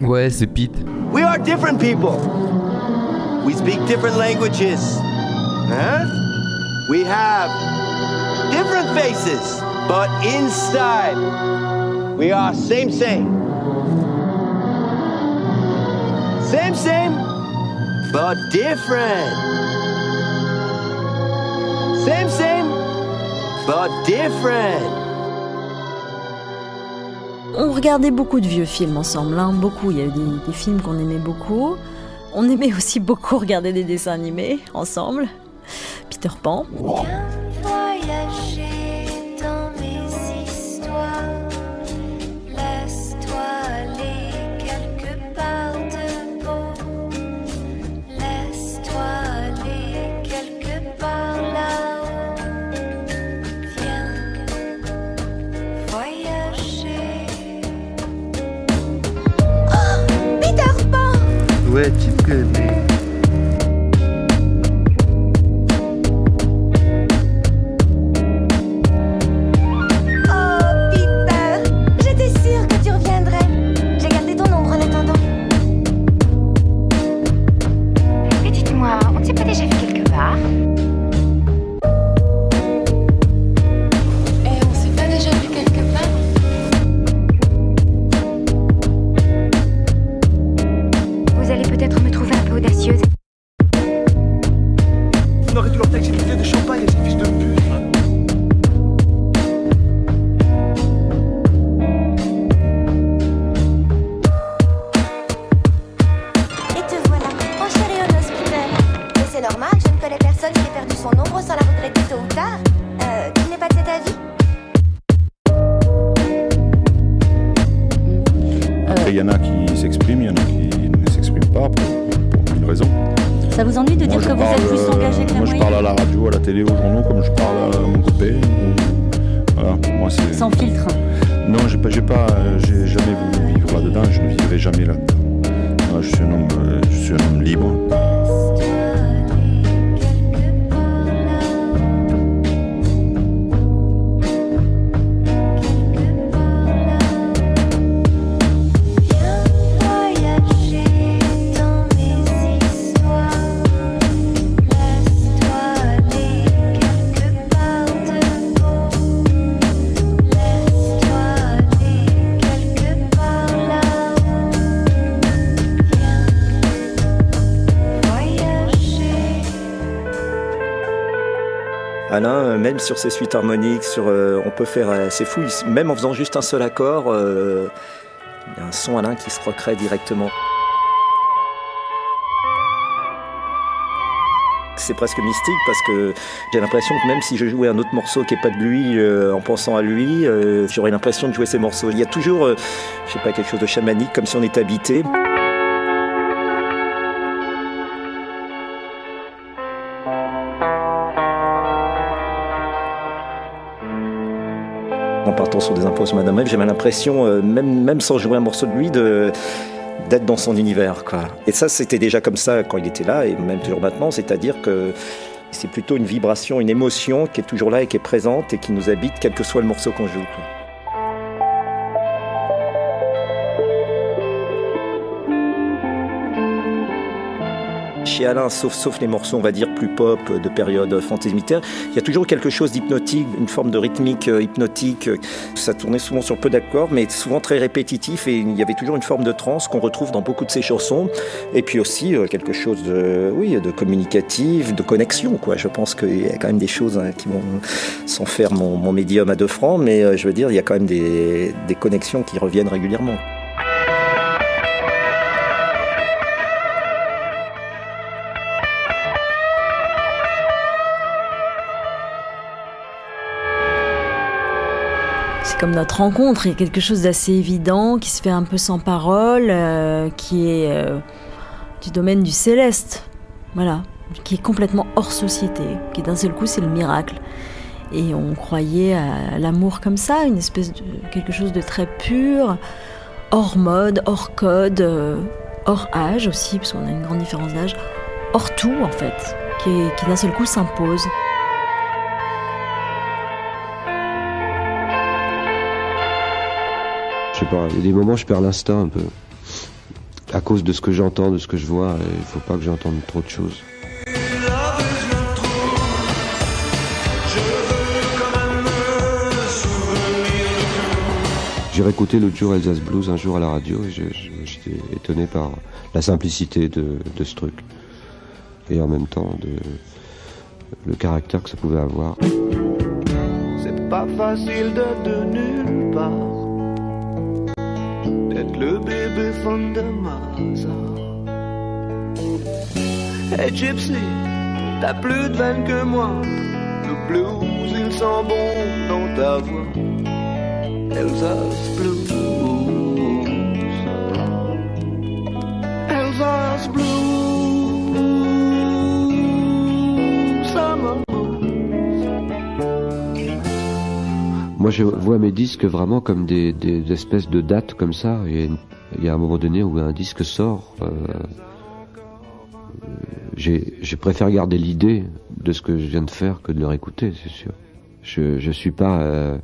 Ouais, c'est Pete. We are different people. We speak different languages. We have different faces, but inside, we are same, same. Same, same, but different. Same, same, but different. On regardait beaucoup de vieux films ensemble, hein, beaucoup. Il y a eu des, des films qu'on aimait beaucoup. On aimait aussi beaucoup regarder des dessins animés ensemble. Peter Pan. Euh, même sur ces suites harmoniques, euh, on peut faire, euh, c'est fou, même en faisant juste un seul accord, euh, il y a un son Alain qui se recrée directement. C'est presque mystique parce que j'ai l'impression que même si je jouais un autre morceau qui n'est pas de lui, euh, en pensant à lui, euh, j'aurais l'impression de jouer ces morceaux. Il y a toujours, euh, je sais pas, quelque chose de chamanique, comme si on était habité. Sur des impôts sur Madame Web, j'avais l'impression, euh, même, sans jouer un morceau de lui, de, d'être dans son univers. Et ça, c'était déjà comme ça quand il était là, et même toujours maintenant, c'est-à-dire que c'est plutôt une vibration, une émotion qui est toujours là et qui est présente et qui nous habite, quel que soit le morceau qu'on joue. Chez Alain, sauf, les morceaux, on va dire, plus pop, de période fantasy militaire, il y a toujours quelque chose d'hypnotique, une forme de rythmique euh, hypnotique. Ça tournait souvent sur peu d'accords, mais souvent très répétitif, et il y avait toujours une forme de trance qu'on retrouve dans beaucoup de ses chansons. Et puis aussi euh, quelque chose de, oui, de communicatif, de connexion. Je pense qu'il y a quand même des choses hein, qui vont, sans faire mon, médium à deux francs, mais euh, je veux dire, il y a quand même des connexions qui reviennent régulièrement. Comme notre rencontre, il y a quelque chose d'assez évident qui se fait un peu sans parole, euh, qui est euh, du domaine du céleste, voilà, qui est complètement hors société, qui d'un seul coup c'est le miracle. Et on croyait à l'amour comme ça, une espèce de quelque chose de très pur, hors mode, hors code, euh, hors âge aussi, parce qu'on a une grande différence d'âge, hors tout en fait, qui, d'un seul coup s'impose. Je sais pas, il y a des moments je perds l'instinct un peu. à cause de ce que j'entends, de ce que je vois, il faut pas que j'entende trop de choses. J'ai réécouté l'autre jour Elsace Blues un jour à la radio et j'étais étonné par la simplicité de, ce truc. Et en même temps le caractère que ça pouvait avoir. C'est pas facile de nulle part. D'être le bébé fond de Mazar. Hey Gypsy, t'as plus de veine que moi. Le blues, il sent bon dans ta voix. Elsa's Blues. Moi, je vois mes disques vraiment comme des, espèces de dates comme ça. Il y, a, un moment donné où un disque sort. Euh, je préfère garder l'idée de ce que je viens de faire que de le réécouter, c'est sûr. Je, je suis pas euh,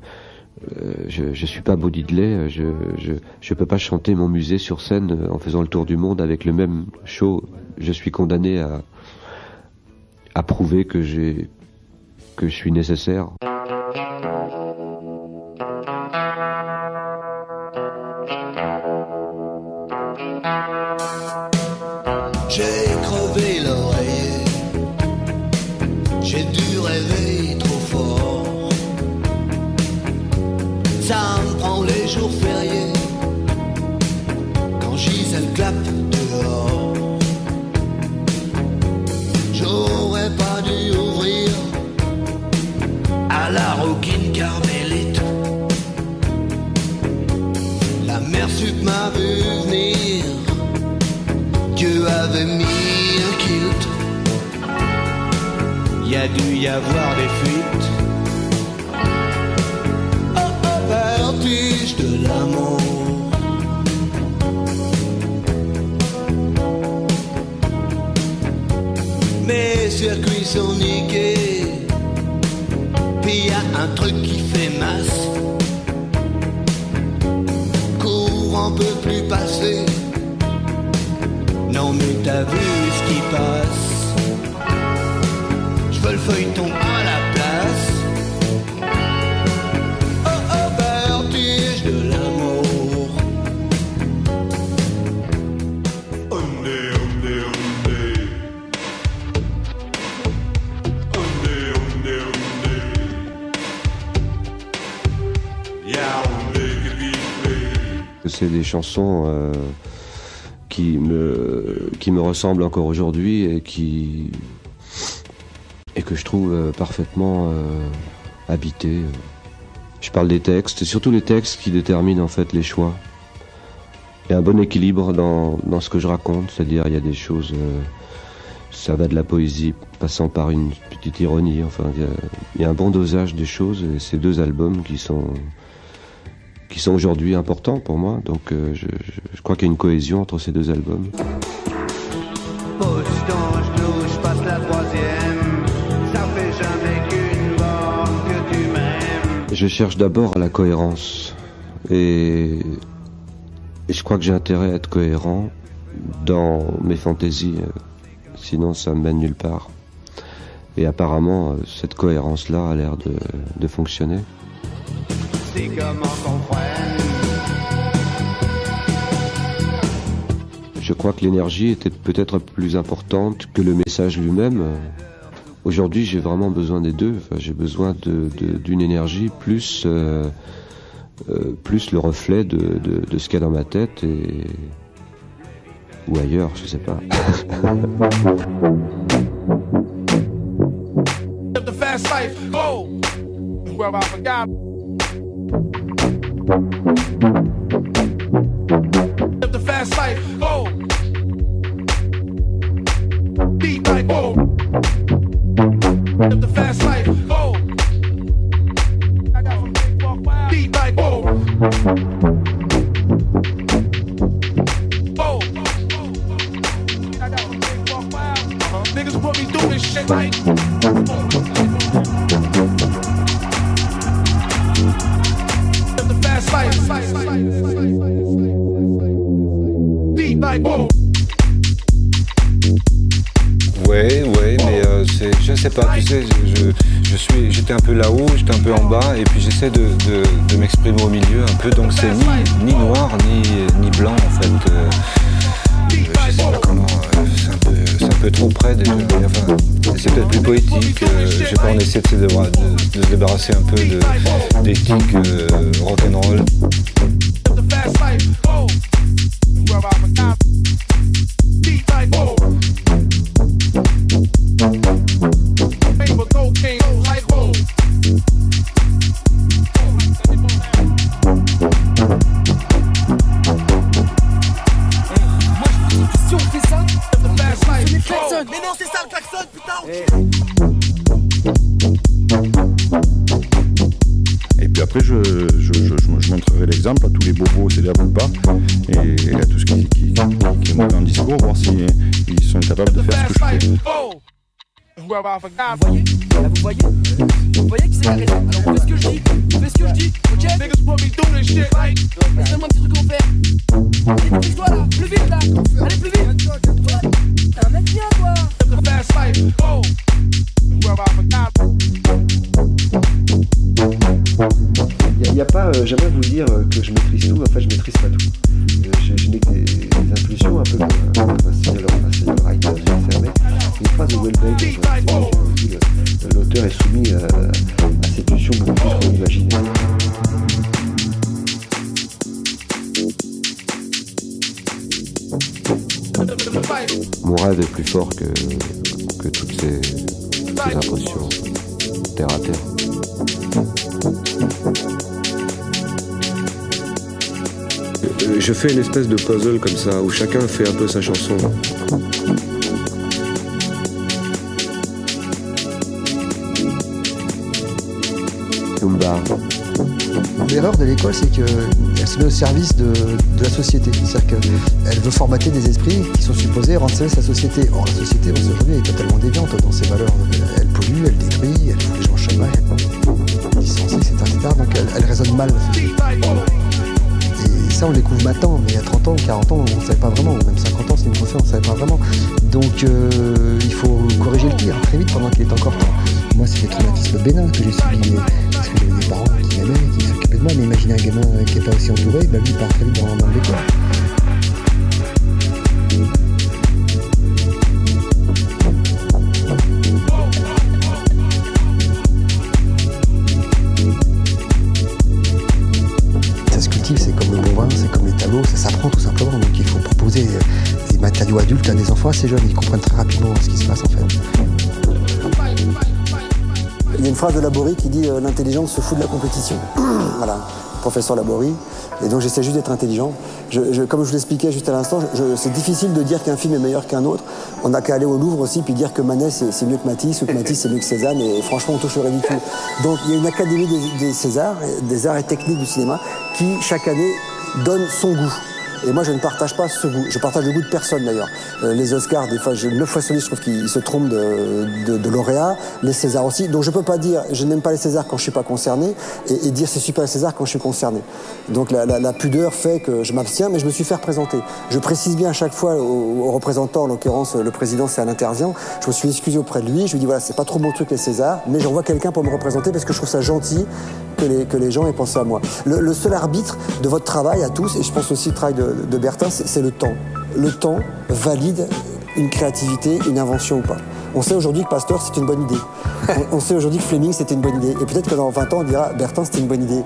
euh, je, je suis pas Bodidley, je, je, peux pas chanter mon musée sur scène euh, en faisant le tour du monde avec le même show. Je suis condamné à, à prouver que je suis nécessaire. Dû y avoir des fuites. Oh, vertige de l'amour. Mes circuits sont niqués. Puis y a un truc qui fait masse. Courant peut plus passer. Non mais t'as vu ce qui passe le feuilleton à la place. Oh oh, vertige de l'amour. Ondé, ondé, ondé. Ondé, ondé, ondé. Ya ondé, que C'est des chansons euh, qui me qui me ressemblent encore aujourd'hui et qui que je trouve euh, parfaitement euh, habité. Je parle des textes, surtout les textes qui déterminent en fait les choix. Il y a un bon équilibre dans, dans ce que je raconte, c'est-à-dire il y a des choses, euh, ça va de la poésie, passant par une petite ironie, enfin il y, a, un bon dosage des choses et ces deux albums qui sont qui sont aujourd'hui importants pour moi, donc je, crois qu'il y a une cohésion entre ces deux albums. Je cherche d'abord la cohérence. Et, je crois que j'ai intérêt à être cohérent dans mes fantaisies. Sinon, ça me mène nulle part. Et apparemment, cette cohérence-là a l'air de, fonctionner. Je crois que l'énergie était peut-être plus importante que le message lui-même. Aujourd'hui, j'ai vraiment besoin des deux. j'ai besoin d'une énergie plus, euh, euh, plus le reflet de, ce qu'il y a dans ma tête et ou ailleurs, je sais pas. The fast life. Oh. Like oh. Oh. I got some big walk wild. Uh-huh. Niggas put me through this shit like. Live tu sais, je, suis, j'étais un peu là-haut, j'étais un peu en bas, et puis j'essaie de, de, m'exprimer au milieu un peu, donc c'est ni, ni noir ni, ni blanc en fait. Euh, je sais pas comment, euh, c'est un, peu, c'est un peu trop près des mais enfin, c'est peut-être plus poétique. euh, je pas, on essaie de se, débarrasser un peu d'éthique euh, rock'n'roll. Vous voyez Là, vous voyez Vous voyez qui raison Alors on fait ce que je dis, on fait ce que je dis, ok. Allez, plus vite là. Allez, plus vite. Un mec bien, toi. Il n'y a, pas, euh, j'aimerais vous dire euh, Une espèce de puzzle comme ça, où chacun fait un peu sa chanson. L'erreur de l'école, c'est qu'elle se met au service de, de la société. C'est-à-dire qu'elle veut formater des esprits qui sont supposés rendre service à la société. Or, la société, aujourd'hui, est totalement déviante dans ses valeurs. Elle pollue, elle détruit, elle fout les gens au chômage, elle licencie, etc., etc. Donc elle, elle résonne mal. Ça, on découvre maintenant, mais il y a 30 ans, 40 ans, on ne savait pas vraiment, même 50 ans, c'est une conscience, on ne savait pas vraiment. Donc euh, il faut corriger le tir très vite pendant qu'il est encore temps. Moi, c'est des traumatismes bénins que j'ai subis, parce que j'avais des parents qui m'aimaient, qui s'occupaient de moi, mais imaginez un gamin qui n'est pas aussi entouré, bah lui, il part très vite dans, dans le décor. Assez jeunes, ils comprennent très rapidement ce qui se passe en fait. Il y a une phrase de Laborie qui dit euh, l'intelligence se fout de la compétition. voilà, professeur Laborie. Et donc j'essaie juste d'être intelligent. Comme je vous l'expliquais juste à l'instant, c'est difficile de dire qu'un film est meilleur qu'un autre. On n'a qu'à aller au Louvre aussi puis dire que Manet c'est mieux que Matisse ou que Matisse c'est mieux que Cézanne. Et franchement, on touche le ridicule. Donc il y a une académie des, des Césars, des arts et techniques du cinéma, qui chaque année donne son goût. Et moi, je ne partage pas ce goût. Je partage le goût de personne d'ailleurs. Euh, les Oscars, des fois, 9 fois sur 10, je trouve qu'ils se trompent de, de, de lauréats. Les Césars aussi. Donc je peux pas dire je n'aime pas les Césars quand je suis pas concerné et, et dire c'est super les Césars quand je suis concerné. Donc la, la- la pudeur fait que je m'abstiens, mais je me suis fait représenter. Je précise bien à chaque fois au, au représentant, en l'occurrence le président, c'est un intervient. Je me suis excusé auprès de lui. Je lui dit voilà, c'est pas trop mon truc les Césars, mais j'envoie quelqu'un pour me représenter parce que je trouve ça gentil que les, que les gens aient pensé à moi. Le, le seul arbitre de votre travail à tous, et je pense aussi le travail de, de Bertin, c'est c'est le temps. Le temps valide une créativité, une invention ou pas. On sait aujourd'hui que Pasteur, c'est une bonne idée. On, sait aujourd'hui que Fleming, c'était une bonne idée. Et peut-être que dans 20 ans, on dira Bertin, c'était une bonne idée.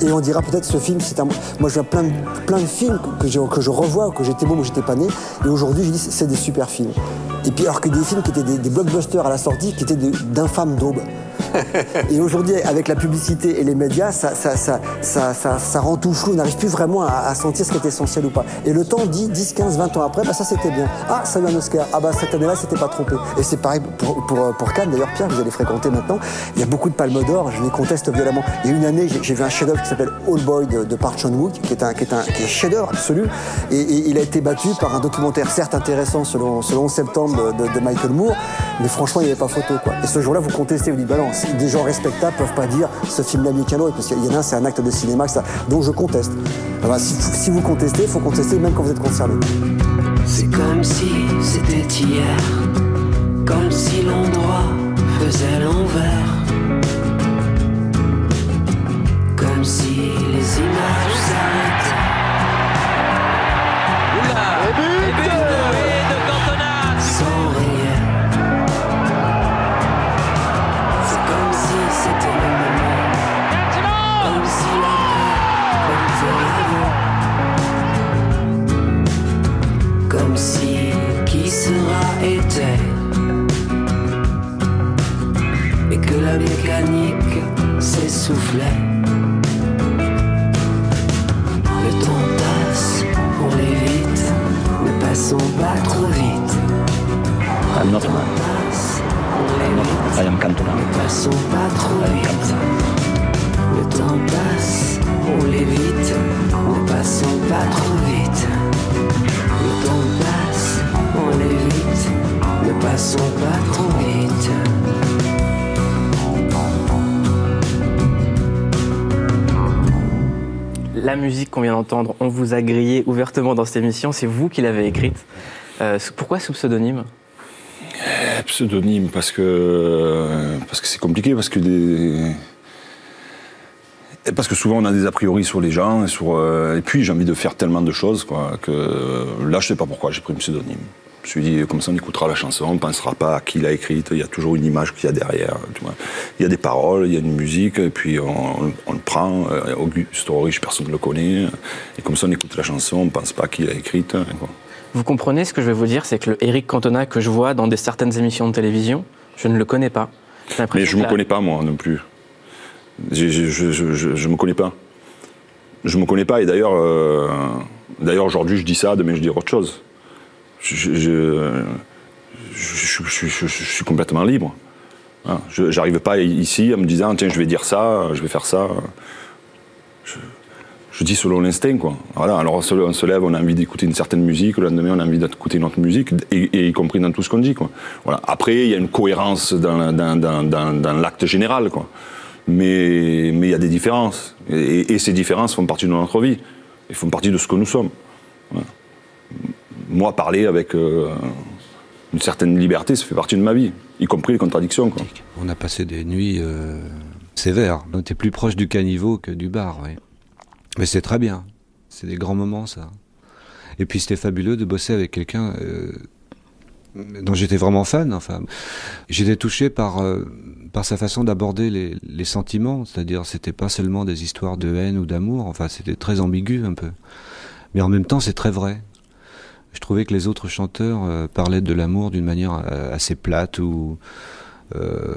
Et on dira peut-être ce film, c'est un. Moi, je vois plein de, plein films que, je, revois, que j'étais môme ou j'étais pas né. Et aujourd'hui, je dis, c'est des super films. Et puis, alors que des films qui étaient des, blockbusters à la sortie, qui étaient d'infâmes daubes. Et aujourd'hui, avec la publicité et les médias, ça, ça, ça, ça, rend tout flou. On n'arrive plus vraiment à, sentir ce qui est essentiel ou pas. Et le temps dit 10, 15, 20 ans après, bah, ça c'était bien. Ah, ça a eu un Oscar. Ah, bah cette année-là, c'était pas trompé. C'est pareil pour, pour, Cannes. D'ailleurs, Pierre, vous allez fréquenter maintenant. Il y a beaucoup de palmes d'or. Je les conteste violemment. Il y a une année, j'ai vu un chef-d'œuvre qui s'appelle All Boy de, de Park Chan-wook, qui est un, qui un chef-d'œuvre absolu. Et, il a été battu par un documentaire certes intéressant selon, selon 11 septembre de, Michael Moore, mais franchement, il n'y avait pas photo. Quoi. Et ce jour-là, vous contestez, vous dites, bah si des gens respectables peuvent pas dire ce film-là mieux parce qu'il y en a un, c'est un acte de cinéma, ça. donc je conteste. Voilà, si, si vous contestez, il faut contester même quand vous êtes concerné. C'est comme si c'était hier, comme si l'endroit faisait l'envers, que la mécanique s'essoufflait. Le temps passe, on l'évite, ne passons pas trop vite. I'm not man. I am Cantona. Ne passons pas trop vite. Le temps passe, on l'évite, ne passons pas trop vite. Le temps passe, on l'évite, ne passons pas trop vite. La musique qu'on vient d'entendre, on vous a grillé ouvertement dans cette émission, c'est vous qui l'avez écrite. Euh, pourquoi sous pseudonyme? Eh, Pseudonyme, parce que parce que c'est compliqué, parce que des... parce que souvent on a des a priori sur les gens et euh, puis j'ai envie de faire tellement de choses quoi que là je sais pas pourquoi j'ai pris un pseudonyme. Je me suis dit comme ça on écoutera la chanson, on pensera pas à qui l'a écrite, il y a toujours une image qu'il y a derrière. tu vois. Il y a des paroles, il y a une musique et puis on, on le prend. euh, Auguste Horich, personne ne le connaît et comme ça on écoute la chanson, on pense pas à qui l'a écrite. hein, quoi. Vous comprenez ce que je vais vous dire, c'est que le Eric Cantona que je vois dans des certaines émissions de télévision, je ne le connais pas. Mais je que me la- connais pas moi non plus. Je, je me connais pas. Je me connais pas et d'ailleurs, euh, d'ailleurs aujourd'hui je dis ça, demain je dis autre chose. Je, suis complètement libre. Hein, Je J'arrive pas ici en me disant tiens je vais dire ça, je vais faire ça. Je, dis selon l'instinct quoi. Voilà. Alors on se, lève, on a envie d'écouter une certaine musique, le lendemain on a envie d'écouter une autre musique, et, y compris dans tout ce qu'on dit quoi. Voilà. Après il y a une cohérence dans, l'acte général quoi. Mais il y a des différences et, ces différences font partie de notre vie. Ils font partie de ce que nous sommes. Moi parler avec euh, une certaine liberté, ça fait partie de ma vie, y compris les contradictions. On a passé des nuits euh, sévères. On était plus proche du caniveau que du bar, oui. Mais c'est très bien. C'est des grands moments, ça. Et puis c'était fabuleux de bosser avec quelqu'un euh, dont j'étais vraiment fan. Enfin, j'étais touché par par sa façon d'aborder les, les sentiments. C'est-à-dire, c'était pas seulement des histoires de haine ou d'amour. Enfin, c'était très ambigu un peu. Mais en même temps, c'est très vrai. Je trouvais que les autres chanteurs euh, parlaient de l'amour d'une manière euh, assez plate ou euh,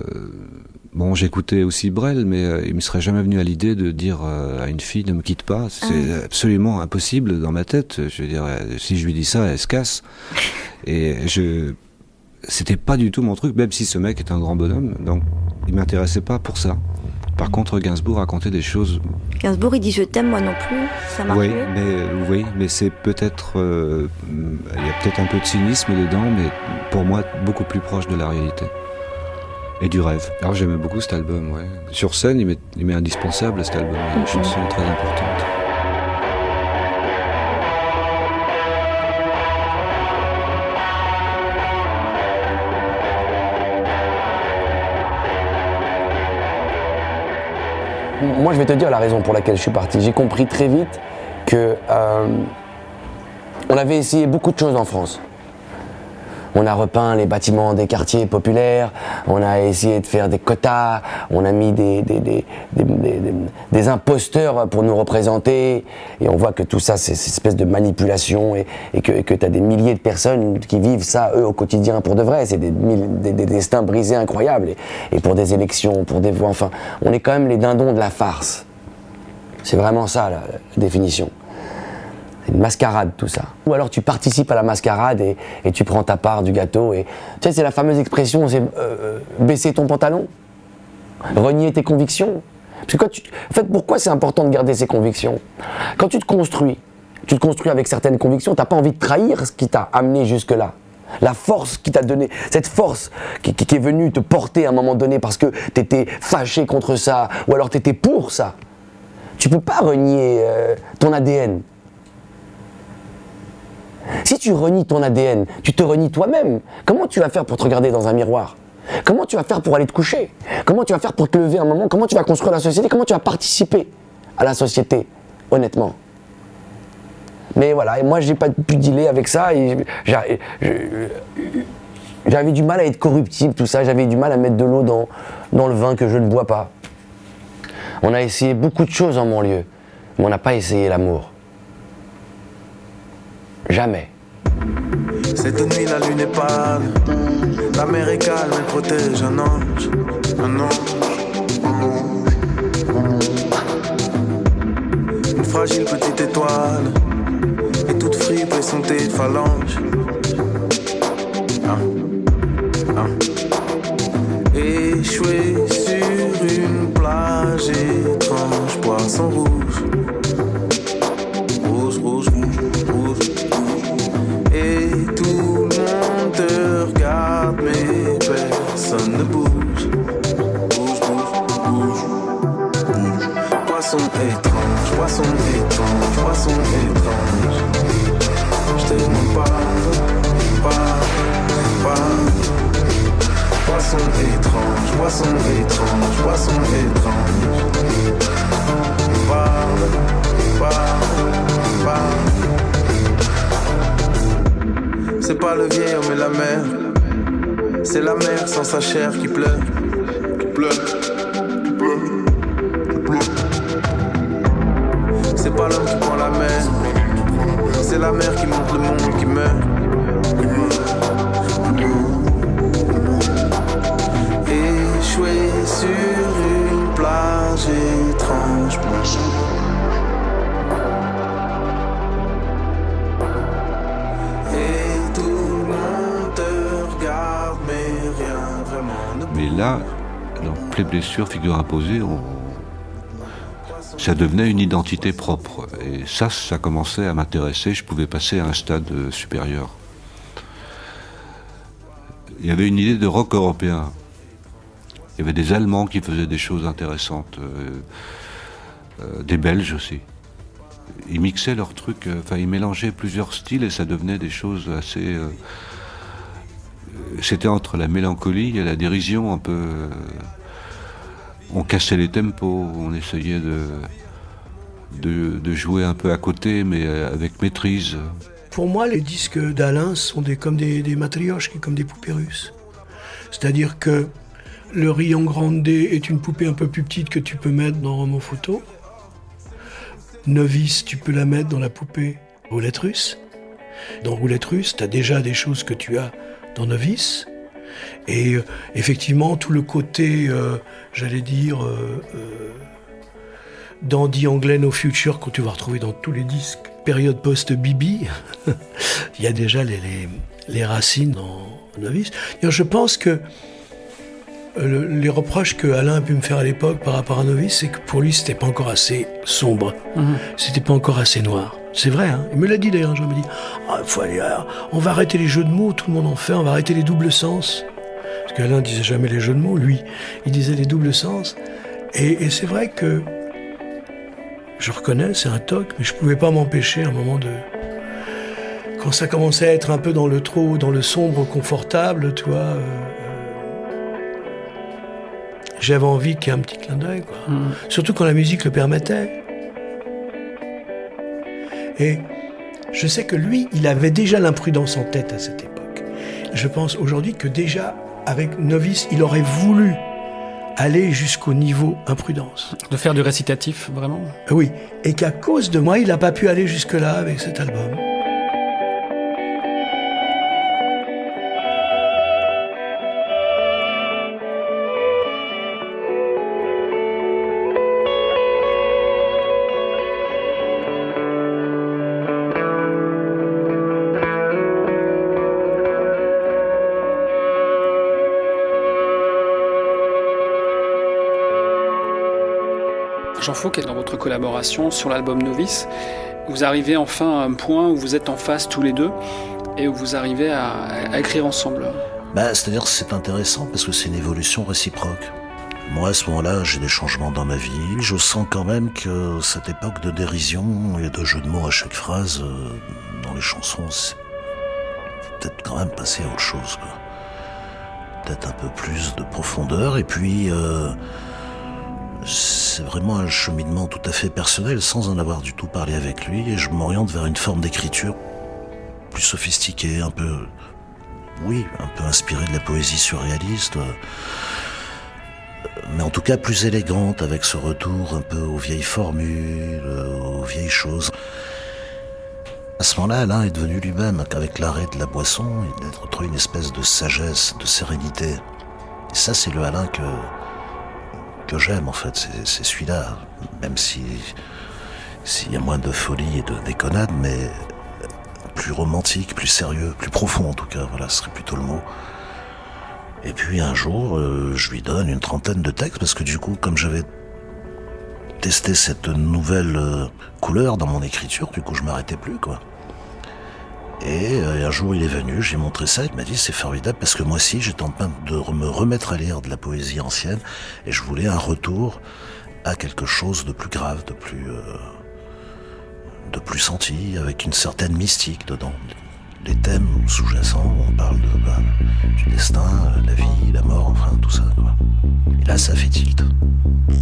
bon, j'écoutais aussi Brel, mais il me serait jamais venu à l'idée de dire à une fille ne me quitte pas. C'est absolument impossible dans ma tête. Je veux dire, si je lui dis ça, elle se casse. Et je, c'était pas du tout mon truc, même si ce mec est un grand bonhomme. Donc, il m'intéressait pas pour ça. Par contre, Gainsbourg racontait des choses Gainsbourg, il dit je t'aime, moi non plus. Ça marche oui, mieux. mais oui, mais c'est peut-être euh, il y a peut-être un peu de cynisme dedans, mais pour moi beaucoup plus proche de la réalité et du rêve. Alors j'aimais beaucoup cet album. Ouais. Sur scène, il m'est, il m'est indispensable cet album. Il y a une chanson très importante. Moi, je vais te dire la raison pour laquelle je suis parti. J'ai compris très vite que euh, on avait essayé beaucoup de choses en France. On a repeint les bâtiments des quartiers populaires, on a essayé de faire des quotas, on a mis des, des, des, des- imposteurs pour nous représenter, et on voit que tout ça, c'est cette espèce de manipulation, et, que, tu as des milliers de personnes qui vivent ça, eux, au quotidien pour de vrai. C'est des, destins brisés incroyables, et, pour des élections, pour des voix, enfin, on est quand même les dindons de la farce. C'est vraiment ça, la définition. Une mascarade tout ça. Ou alors tu participes à la mascarade et, tu prends ta part du gâteau. Et tu sais, c'est la fameuse expression, c'est euh, euh, baisser ton pantalon, renier tes convictions. Parce que quand tu, en fait, pourquoi c'est important de garder ses convictions? Quand tu te construis, tu te construis avec certaines convictions, t'as pas envie de trahir ce qui t'a amené jusque là. La force qui t'a donné, cette force qui est venue te porter à un moment donné parce que tu étais fâché contre ça, ou alors tu étais pour ça. Tu peux pas renier euh, ton ADN. Si tu renies ton ADN, tu te renies toi-même. Comment tu vas faire pour te regarder dans un miroir? Comment tu vas faire pour aller te coucher? Comment tu vas faire pour te lever un moment? Comment tu vas construire la société? Comment tu vas participer à la société, honnêtement? Mais voilà, et moi j'ai pas pu dealer avec ça. J'avais du mal à être corruptible, tout ça. J'avais du mal à mettre de l'eau dans, dans le vin que je ne bois pas. On a essayé beaucoup de choses en mon lieu, mais on n'a pas essayé l'amour. Jamais. Cette nuit, la lune est pâle. La mer est calme, elle protège un ange. Un ange. Une fragile petite étoile. Et toute fripe et son de phalange. Ah. Ah. Échoué sur une plage étrange, poisson. Rouge, Poisson étrange, poisson étrange, poisson étrange. Je te demande pas, pas, pas. Poisson étrange, poisson étrange, poisson étrange. Parle, parle, parle. C'est pas le vieil et la mer. C'est la mer sans sa chair qui pleure. Qui pleure. Pas l'homme qui prend la mer. C'est la mer qui montre le monde qui meurt. Échoué sur une plage étrange. Et tout le monde te regarde, mais rien vraiment Mais là, dans Play Blessure, figure imposée, on- ça devenait une identité propre. Et ça, ça commençait à m'intéresser. Je pouvais passer à un stade supérieur. Il y avait une idée de rock européen. Il y avait des Allemands qui faisaient des choses intéressantes. euh, euh, des Belges aussi. Ils mixaient leurs trucs, euh, enfin ils mélangeaient plusieurs styles et ça devenait des choses assez... c'était entre la mélancolie et la dérision un peu. On cassait les tempos, on essayait de, jouer un peu à côté, mais euh, avec maîtrise. Pour moi, les disques d'Alain sont des, comme des, des matrioshki, comme des poupées russes. C'est-à-dire que le Rion Grande est une poupée un peu plus petite que tu peux mettre dans Roman Photo. Novice, tu peux la mettre dans la poupée Roulette russe. Dans Roulette russe, tu as déjà des choses que tu as dans Novice. Et euh, effectivement, tout le côté, euh, j'allais dire, euh, euh, dandy anglais No Future, que tu vas retrouver dans tous les disques, période post-Bibi, il y a déjà les, les- les racines dans Novice. Je pense que euh, le- les reproches que Alain a pu me faire à l'époque par rapport à Novice, c'est que pour lui, c'était pas encore assez sombre. Mhm. C'était pas encore assez noir. C'est vrai, hein. il me l'a dit d'ailleurs, il m'a dit Ah, faut aller, à- on va arrêter les jeux de mots, tout le monde en fait, on va arrêter les doubles sens. Qu'Alain disait jamais les jeux de mots, lui, il disait les doubles sens. Et, et c'est vrai que je reconnais, c'est un toc, mais je pouvais pas m'empêcher à un moment de. Quand ça commençait à être un peu dans le trop, dans le sombre confortable, tu vois, euh, euh, j'avais envie qu'il y ait un petit clin d'œil, quoi. Surtout quand la musique le permettait. Et je sais que lui, il avait déjà l'imprudence en tête à cette époque. Je pense aujourd'hui que déjà, avec Novice, il aurait voulu aller jusqu'au niveau imprudence. De faire du récitatif, vraiment? Oui, et qu'à cause de moi, il n'a pas pu aller jusque-là avec cet album. Jean Fauque, dans votre collaboration sur l'album Novice, vous arrivez enfin à un point où vous êtes en face tous les deux et où vous arrivez à, écrire ensemble. Bah, C'est-à-dire c'est intéressant parce que c'est une évolution réciproque. Moi, à ce moment-là, j'ai des changements dans ma vie. Je sens quand même que cette époque de dérision et de jeux de mots à chaque phrase euh, dans les chansons, c'est peut-être quand même passé à autre chose. Peut-être un peu plus de profondeur. Et puis, euh, c'est vraiment un cheminement tout à fait personnel, sans en avoir du tout parlé avec lui. Et je m'oriente vers une forme d'écriture plus sophistiquée, un peu, oui, un peu inspirée de la poésie surréaliste. euh, mais en tout cas plus élégante avec ce retour un peu aux vieilles formules, aux vieilles choses. À ce moment-là, Alain est devenu lui-même, avec l'arrêt de la boisson, il a retrouvé une espèce de sagesse, de sérénité. Et ça, c'est le Alain que, que j'aime en fait, c'est- celui-là, même si s'il y a moins de folie et de déconnade, mais plus romantique, plus sérieux, plus profond en tout cas, voilà, ce serait plutôt le mot. Et puis un jour, euh, je lui donne une trentaine de textes parce que du coup, comme j'avais testé cette nouvelle euh, couleur dans mon écriture, du coup, je m'arrêtais plus, quoi. Et euh, un jour, il est venu, j'ai montré ça, il m'a dit c'est formidable parce que moi aussi, j'étais en train de me remettre à lire de la poésie ancienne et je voulais un retour à quelque chose de plus grave, de plus, euh, de plus senti, avec une certaine mystique dedans. Les thèmes sous-jacents, on parle de, bah, du destin, euh, la vie, la mort, enfin tout ça. Quoi. Et là, ça fait tilt.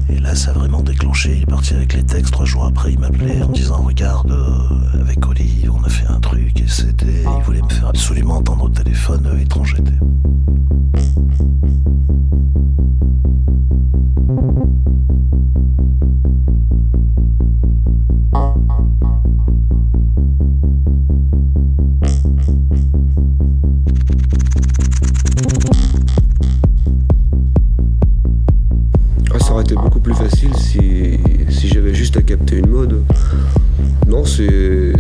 Et là, ça a vraiment déclenché. Il est parti avec les textes. Trois jours après, il m'appelait en me disant Regarde, euh, avec Olive, on a fait un truc. Et c'était. Il voulait me faire absolument entendre au téléphone euh, étrangeté. Ah, ça aurait été beaucoup plus facile si, si j'avais juste à capter une mode. Non, c'est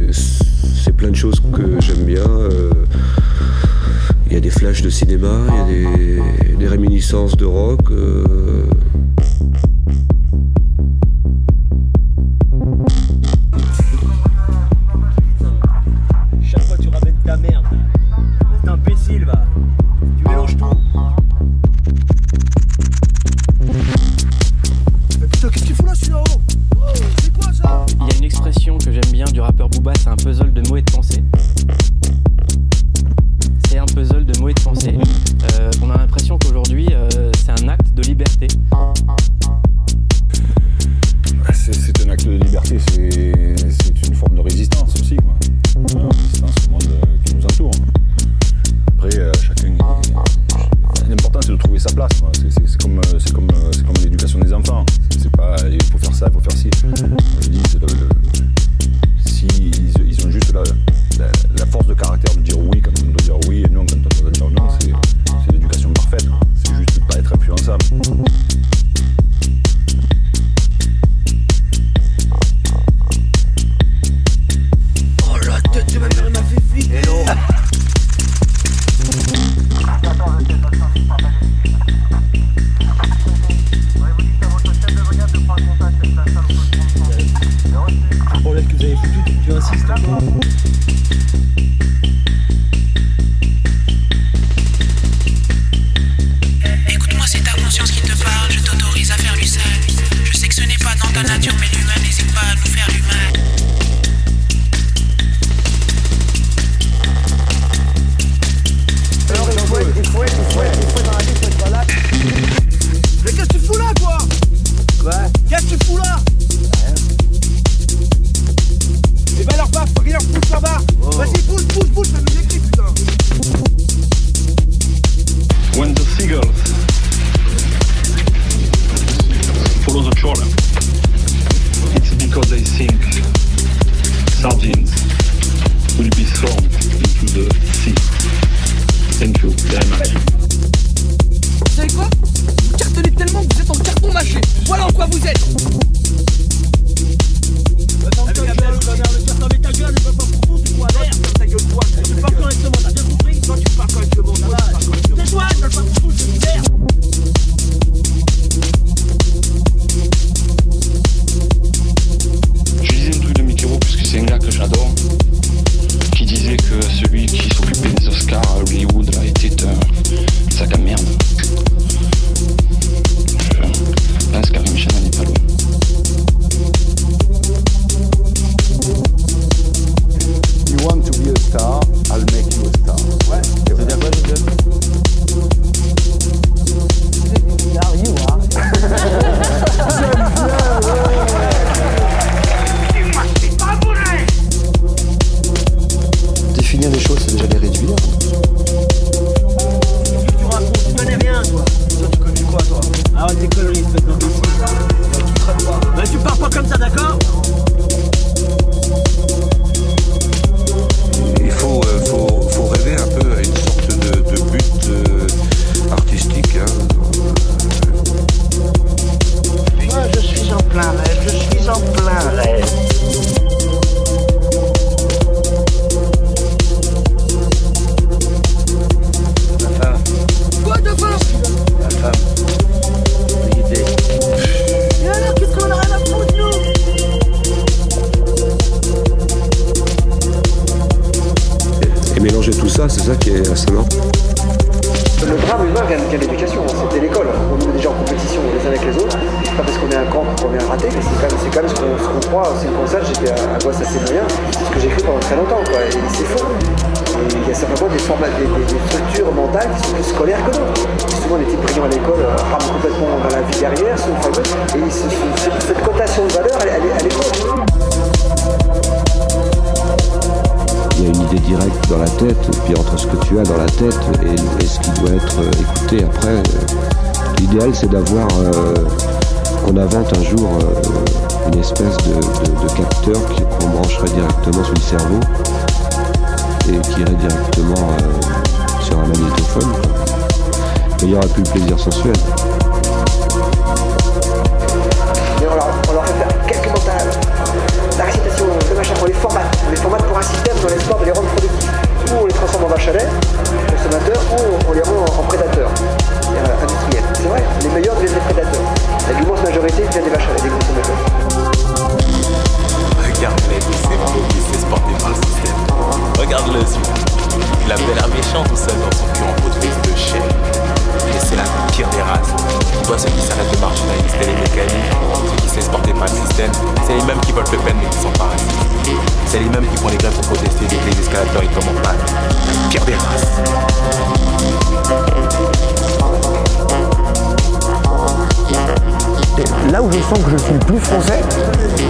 le plus français,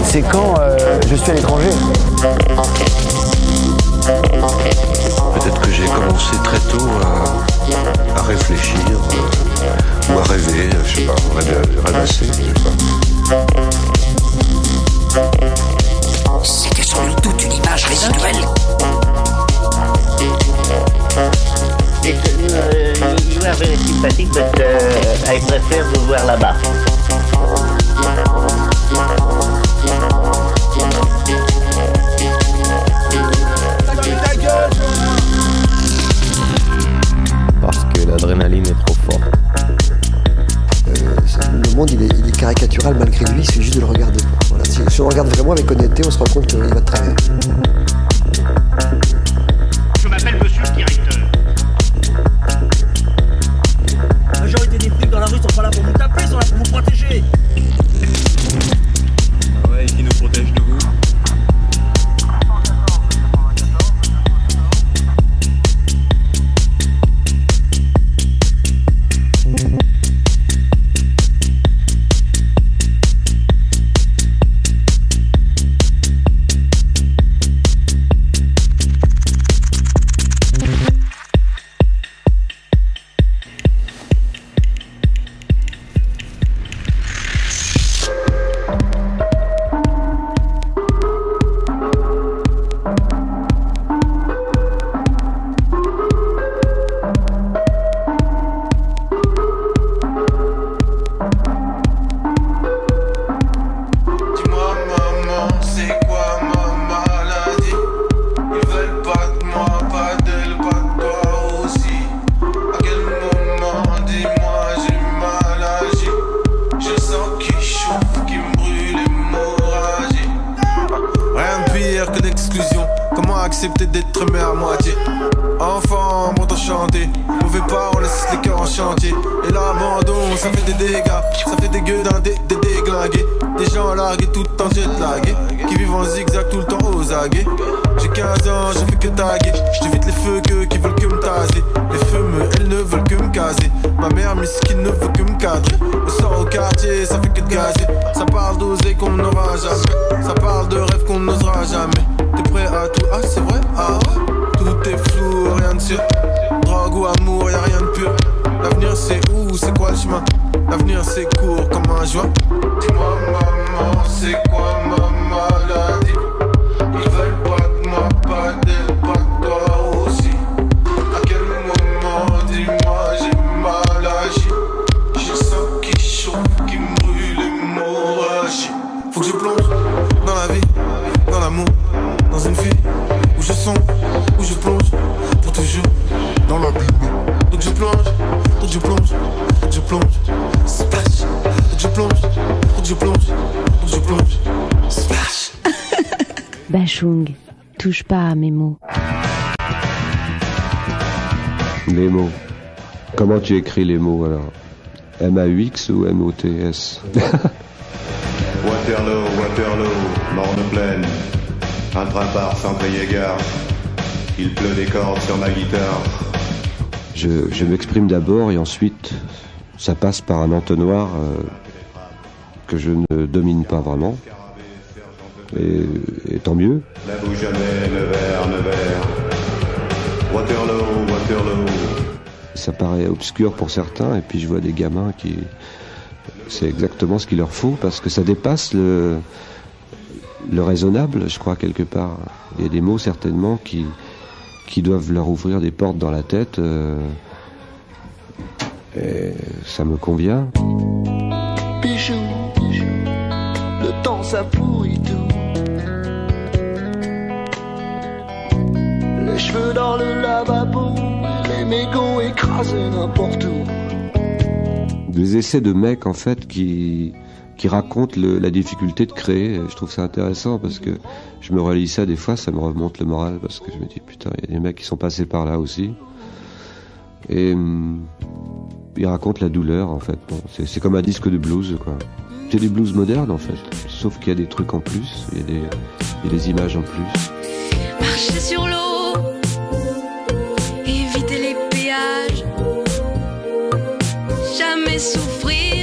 c'est quand euh, je suis à l'étranger. accepter d'être mère à moitié. Enfant, monde enchanté. Mauvais pas, on laisse les cœurs en chantier. Et l'abandon, ça fait des dégâts. Ça fait des gueux d'un dé, des déglingués. Des gens largués tout en jet lagué. Qui vivent en zigzag tout le temps aux aguets. J'ai 15 ans, je fais que taguer. J'évite les feux que qui veulent que me taser. Les feux elles ne veulent que me caser. Ma mère, miskin, ne veut que me cadrer. On sort au quartier, ça fait que de gazer. Ça parle d'oser qu'on n'aura jamais. Ça parle de rêve qu'on n'osera jamais à tout, ah c'est vrai, ah ouais. Tout est flou, rien de sûr. Drogue ou amour, y a rien de pur. L'avenir c'est où, c'est quoi le chemin? L'avenir c'est court comme un joint Dis-moi maman, c'est quoi ma maladie Ils veulent je Bachung, touche pas à mes mots. Mes mots. Comment tu écris les mots alors? M-A-U-X ou M-O-T-S Waterloo, Waterloo, morne pleine. Un train part sans payer gare. Il pleut des cordes sur ma guitare. Je, m'exprime d'abord et ensuite ça passe par un entonnoir. Euh, que je ne domine pas vraiment. Et, et tant mieux. N'avoue jamais, Nevers, Nevers. Waterloo, Waterloo. Ça paraît obscur pour certains et puis je vois des gamins qui... C'est exactement ce qu'il leur faut parce que ça dépasse le, le raisonnable, je crois, quelque part. Il y a des mots certainement qui, qui doivent leur ouvrir des portes dans la tête. euh, et ça me convient. Les cheveux dans le lavabo, les mégots écrasés n'importe où. Des essais de mecs, en fait, qui, racontent la difficulté de créer. Je trouve ça intéressant parce que je me relis ça des fois, ça me remonte le moral parce que je me dis, putain, il y a des mecs qui sont passés par là aussi. Et hum, ils racontent la douleur, en fait. C'est comme un disque de blues, quoi. C'est des blues modernes, en fait. Sauf qu'il y a des trucs en plus, il y a des, il y a des images en plus. Marcher sur l'eau, éviter les péages, jamais souffrir,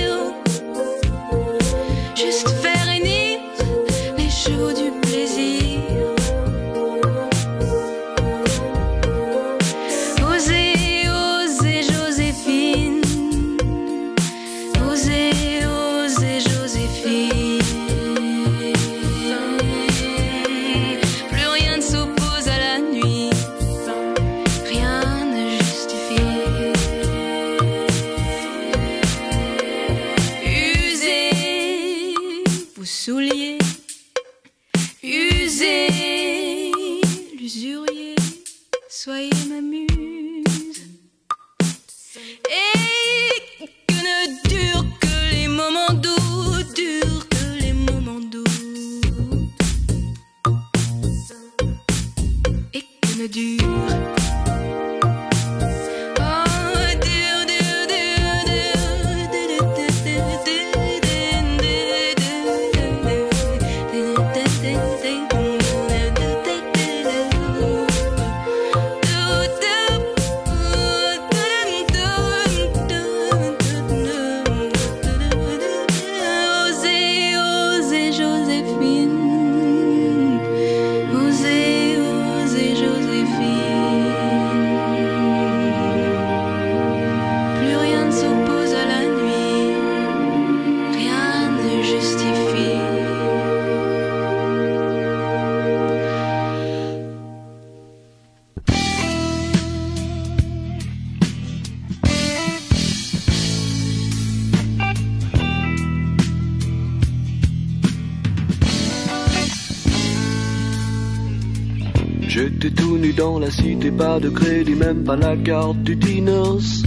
J'étais tout nu dans la cité, pas de crédit, même pas la carte du Dinos.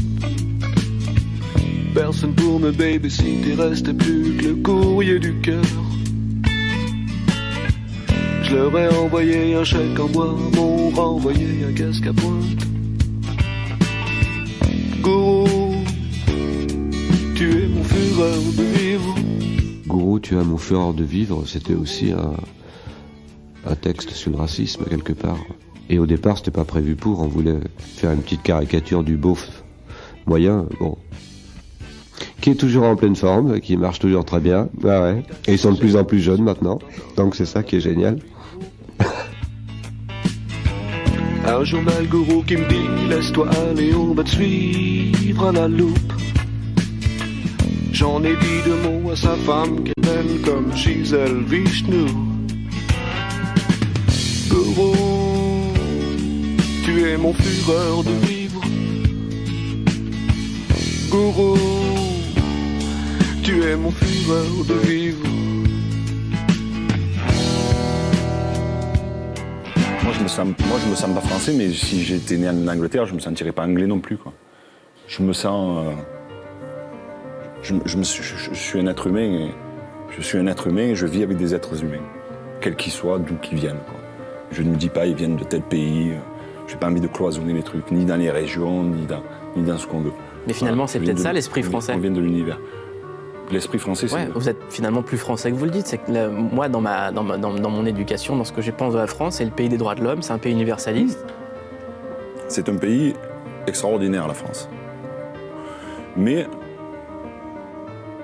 Personne pour me babysitter, restait plus que le courrier du cœur. Je leur ai envoyé un chèque en bois, m'ont renvoyé un casque à pointe. Gourou, tu es mon fureur de vivre. Gourou, tu as mon fureur de vivre, c'était aussi un, un texte sur le racisme quelque part. Et au départ, c'était pas prévu pour, on voulait faire une petite caricature du beauf moyen, bon. Qui est toujours en pleine forme, qui marche toujours très bien. Ah ouais. Et ils sont de plus en plus jeunes maintenant. Donc c'est ça qui est génial. Un journal gourou qui me dit Laisse-toi aller, on va te suivre à la loupe. J'en ai dit deux mots à sa femme qu'elle aime comme Gisèle Vishnu. Gourou, tu es mon fureur de vivre. Gourou, tu es mon fureur de vivre. Moi, je me sens, moi, je me sens pas français, mais si j'étais né en Angleterre, je me sentirais pas anglais non plus. Je me sens. euh, je, suis, un être humain. Et je suis un être humain et je vis avec des êtres humains, quels qu'ils soient, d'où qu'ils viennent. Je ne me dis pas ils viennent de tel pays. J'ai pas envie de cloisonner les trucs, ni dans les régions, ni dans, ni dans ce qu'on veut. Mais finalement, c'est peut-être ça, l'esprit français. On vient de l'univers. L'esprit français, c'est. Ouais, vous êtes finalement plus français que vous le dites. C'est que moi, dans, ma, dans, ma- dans- dans mon éducation, dans ce que je pense de la France, c'est le pays des droits de l'homme, c'est un pays universaliste. C'est un pays extraordinaire, la France. Mais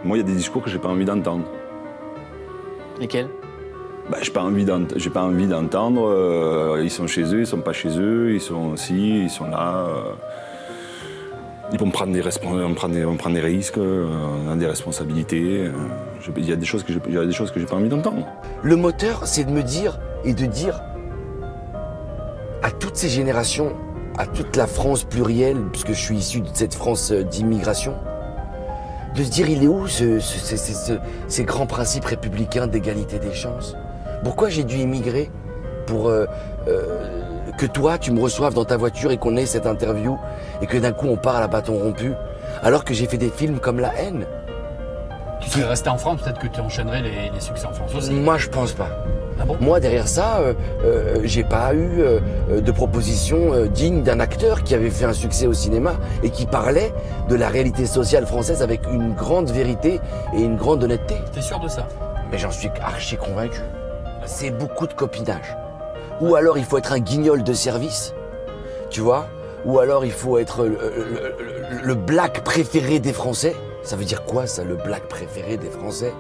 moi, il y a des discours que j'ai pas envie d'entendre. Lesquels? Bah, j'ai pas envie d'entendre. euh, ils sont chez eux, ils sont pas chez eux, ils sont ci, ils sont là. euh, ils vont prendre des, vont prendre des, risques, euh, on a des responsabilités. Il y a des choses que j'ai- des pas envie d'entendre. Le moteur, c'est de me dire et de dire à toutes ces générations, à toute la France plurielle, puisque je suis issu de cette France d'immigration, de se dire il est où ce- ce- ce- ce- ce- ces grands principes républicains d'égalité des chances? Pourquoi j'ai dû immigrer pour euh, euh, que toi, tu me reçoives dans ta voiture et qu'on ait cette interview et que d'un coup on part à la bâton rompu, alors que j'ai fait des films comme La haine? Tu serais resté en France, peut-être que tu enchaînerais les, les succès en France aussi. Moi, je pense pas. Ah bon? Moi, derrière ça, euh, euh, j'ai pas eu euh, de proposition digne d'un acteur qui avait fait un succès au cinéma et qui parlait de la réalité sociale française avec une grande vérité et une grande honnêteté. T'es sûr de ça? Mais j'en suis archi convaincu. C'est beaucoup de copinage. Ou alors il faut être un guignol de service, tu vois. Ou alors il faut être le, le- le- le black préféré des Français. Ça veut dire quoi ça, le black préféré des Français?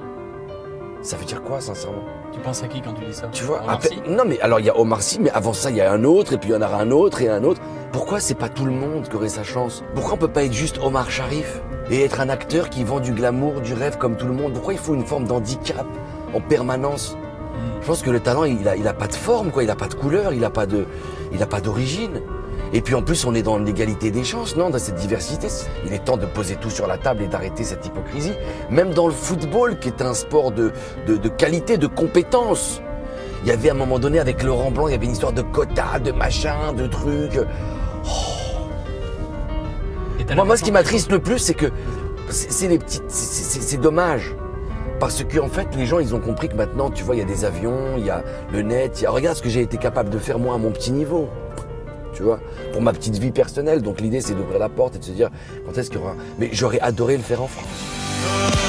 Ça veut dire quoi, sincèrement? Tu penses à qui quand tu dis ça? Tu vois Omar Sy? Non, mais alors il y a Omar Sy, mais avant ça, il y a un autre, et puis il y en aura un autre, et un autre. Pourquoi c'est pas tout le monde qui aurait sa chance? Pourquoi on peut pas être juste Omar Sharif et être un acteur qui vend du glamour, du rêve comme tout le monde? Pourquoi il faut une forme d'handicap en permanence? Je pense que le talent, il a, il a pas de forme, quoi. Il a pas de couleur, il a pas de, il a pas d'origine. Et puis en plus, on est dans l'égalité des chances, non Dans cette diversité. Il est temps de poser tout sur la table et d'arrêter cette hypocrisie. Même dans le football, qui est un sport de, de, de qualité, de compétence. Il y avait à un moment donné, avec Laurent Blanc, il y avait une histoire de quotas, de machin, de trucs. t'as Moi, moi, ce qui m'attriste le plus, c'est que c'est les petites, c'est dommage. Parce que en fait, les gens, ils ont compris que maintenant, tu vois, il y a des avions, il y a le net, il y a... regarde ce que j'ai été capable de faire moi à mon petit niveau. Tu vois, pour ma petite vie personnelle. Donc l'idée, c'est d'ouvrir la porte et de se dire quand est-ce qu'il y aura. Mais j'aurais adoré le faire en France.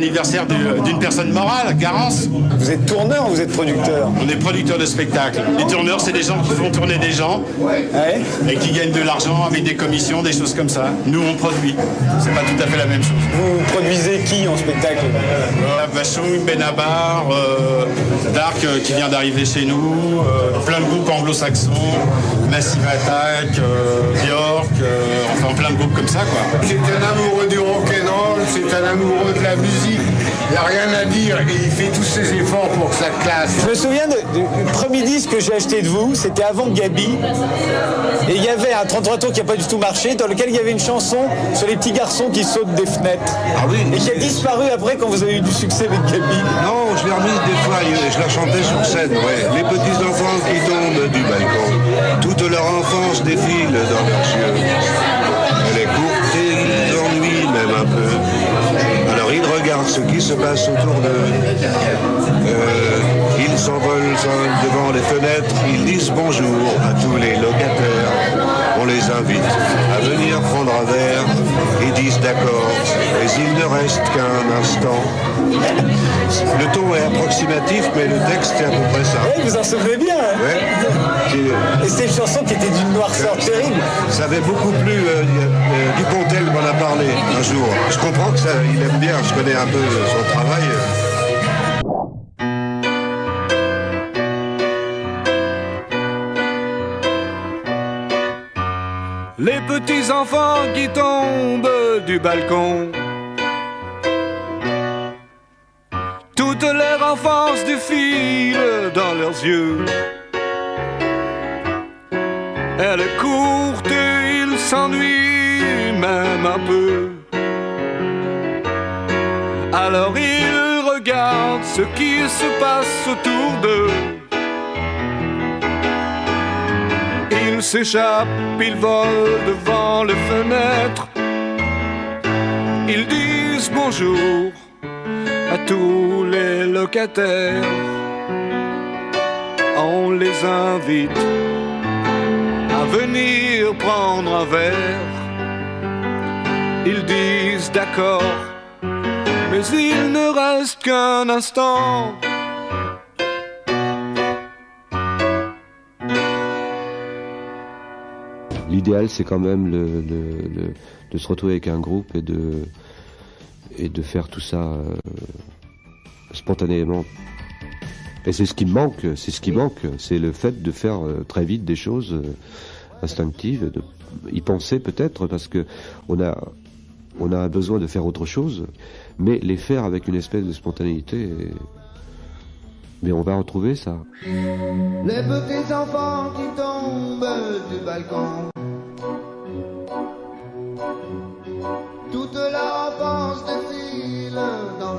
L'anniversaire du- d'une personne morale, Garance. Vous êtes tourneur ou vous êtes producteur? On est producteur de spectacle. Les tourneurs, c'est des gens qui font tourner des gens et qui gagnent de l'argent avec des commissions, des choses comme ça. Nous, on produit. C'est pas tout à fait la même chose. Vous produisez qui en spectacle? Bachoum, Benabar, euh, Dark euh, qui vient d'arriver chez nous, euh, plein de groupes anglo-saxons, Massive Attack, euh, euh, enfin plein de groupes comme ça quoi. C'est un amoureux du rock'n'roll, c'est un amoureux de la musique. Il n'y a rien à dire et il fait tous ses efforts pour que ça classe. Je me souviens du premier disque que j'ai acheté de vous, c'était avant Gabi. Et il y avait un 33 tours qui n'a pas du tout marché, dans lequel il y avait une chanson sur les petits garçons qui sautent des fenêtres. et qui a disparu après quand vous avez eu du succès avec Gabi. Non, je l'ai remise des fois, et je la chantais sur scène, ouais. Les petits enfants qui tombent du balcon, toute leur enfance défile dans leurs yeux. Ce qui se passe autour d'eux. Euh, ils s'envolent devant les fenêtres, ils disent bonjour à tous les locataires. On les invite à venir prendre un verre Ils disent d'accord, mais il ne reste qu'un instant. Le ton est approximatif, mais le texte est à peu près ça. Ouais, vous en souvenez bien. hein Ouais. Et c'était une chanson qui était d'une noirceur terrible. Ça avait beaucoup plu. euh, euh, Dupontel m'en a parlé un jour. Je comprends que ça, il aime bien. Je connais un peu son travail. Petits enfants qui tombent du balcon. Toute leur enfance défile dans leurs yeux. Elle est et ils s'ennuient même un peu. Alors ils regardent ce qui se passe autour d'eux. S'échappent, ils volent devant les fenêtres. Ils disent bonjour à tous les locataires. On les invite à venir prendre un verre. Ils disent d'accord, mais il ne reste qu'un instant. L'idéal, c'est quand même le, le- le- de se retrouver avec un groupe et de, et de faire tout ça euh, spontanément. Et c'est ce qui me manque, c'est ce qui manque, c'est le fait de faire euh, très vite des choses euh, instinctives, de y penser peut-être parce que on a, on a un besoin de faire autre chose, mais les faire avec une espèce de spontanéité. et- Mais on va retrouver ça. Les petits enfants qui tombent du balcon. Toute leur enfance défile dans.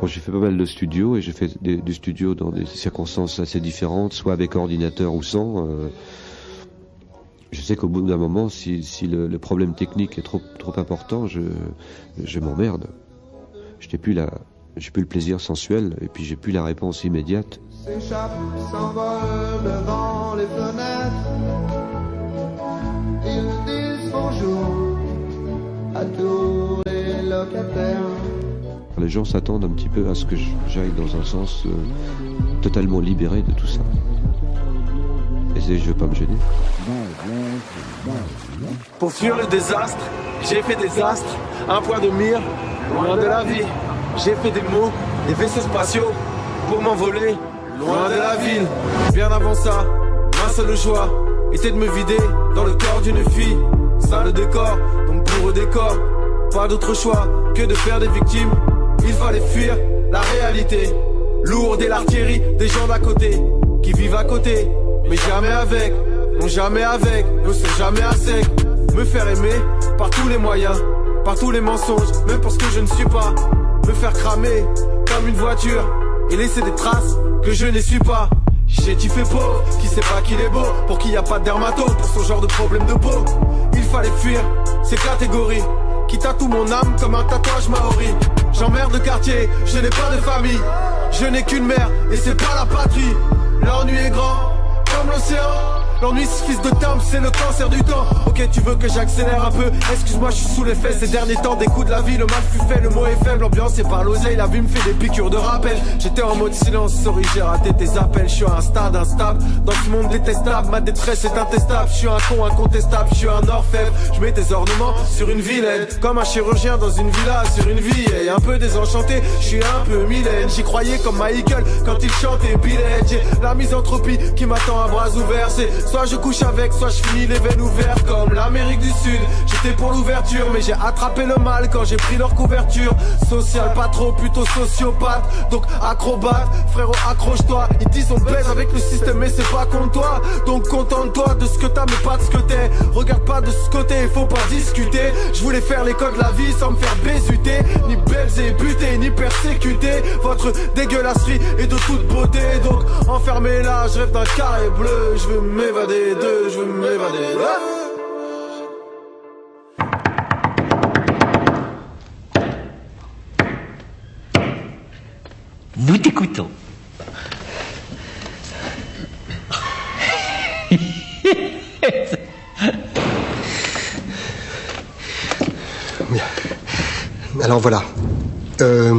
Bon, j'ai fait pas mal de studios et j'ai fait des, du studio dans des circonstances assez différentes, soit avec ordinateur ou sans. euh, je sais qu'au bout d'un moment, si, si le, le problème technique est trop, trop important, je, je m'emmerde. Je n'ai plus, la, j'ai plus le plaisir sensuel et puis j'ai plus la réponse immédiate. S'échappent, s'envolent devant les fenêtres. Bonjour à tous les locataires. Les gens s'attendent un petit peu à ce que j'aille dans un sens euh, totalement libéré de tout ça. Et je veux pas me gêner. Pour fuir le désastre, j'ai fait des astres, un point de mire, loin de la vie. J'ai fait des mots, des vaisseaux spatiaux, pour m'envoler, loin de la ville. Bien avant ça, ma seule joie était de me vider dans le corps d'une fille. Ça le décor, donc eux décor, pas d'autre choix que de faire des victimes. Il fallait fuir la réalité, lourde et l'artillerie des gens d'à côté, qui vivent à côté, mais jamais avec. Non jamais avec, ne c'est jamais à sec. Me faire aimer par tous les moyens Par tous les mensonges, même pour ce que je ne suis pas. Me faire cramer comme une voiture Et laisser des traces que je n'essuie pas. J'ai fait pauvre, qui sait pas qu'il est beau Pour qu'il n'y a pas de dermato pour ce genre de problème de peau fallait fuir ces catégories. Qui tatouent mon âme comme un tatouage maori. J'emmerde le quartier, je n'ai pas de famille. Je n'ai qu'une mère et c'est pas la patrie. L'ennui est grand comme l'océan L'ennui, ce fils de terme, c'est le cancer du temps. Ok, tu veux que j'accélère un peu? Excuse-moi, je suis sous l'effet. Ces derniers temps, des coups de la vie, le mal fut fait, le mot est faible. L'ambiance est par l'oseille, la vie me fait des piqûres de rappel. J'étais en mode silence, sorry, j'ai raté tes appels. Je suis à un stade instable. Dans ce monde détestable, ma détresse est intestable. Je suis un con incontestable, je suis un orfèvre. Je mets des ornements sur une vilaine. Comme un chirurgien dans une villa, sur une vie. Et un peu désenchanté, je suis un peu Mylène. J'y croyais comme Michael quand il chantait Billet. J'ai la misanthropie qui m'attend à bras ouverts. C'est soit je couche avec, soit je finis les veines ouvertes comme l'Amérique du Sud. J'étais pour l'ouverture, mais j'ai attrapé le mal quand j'ai pris leur couverture. Social, pas trop, plutôt sociopathe. Donc acrobate, frérot, accroche-toi. Ils disent on baise avec le système, mais c'est pas contre toi. Donc contente-toi de ce que t'as, mais pas de ce que t'es. Regarde pas de ce côté, faut pas discuter. Je voulais faire les codes de la vie sans me faire bésuter. Ni belles et ni persécuter. Votre dégueulasserie est de toute beauté. Donc enfermé là, je rêve d'un carré bleu. Je veux m'évader de, je veux m'évader de. Nous t'écoutons. Alors voilà. Euh,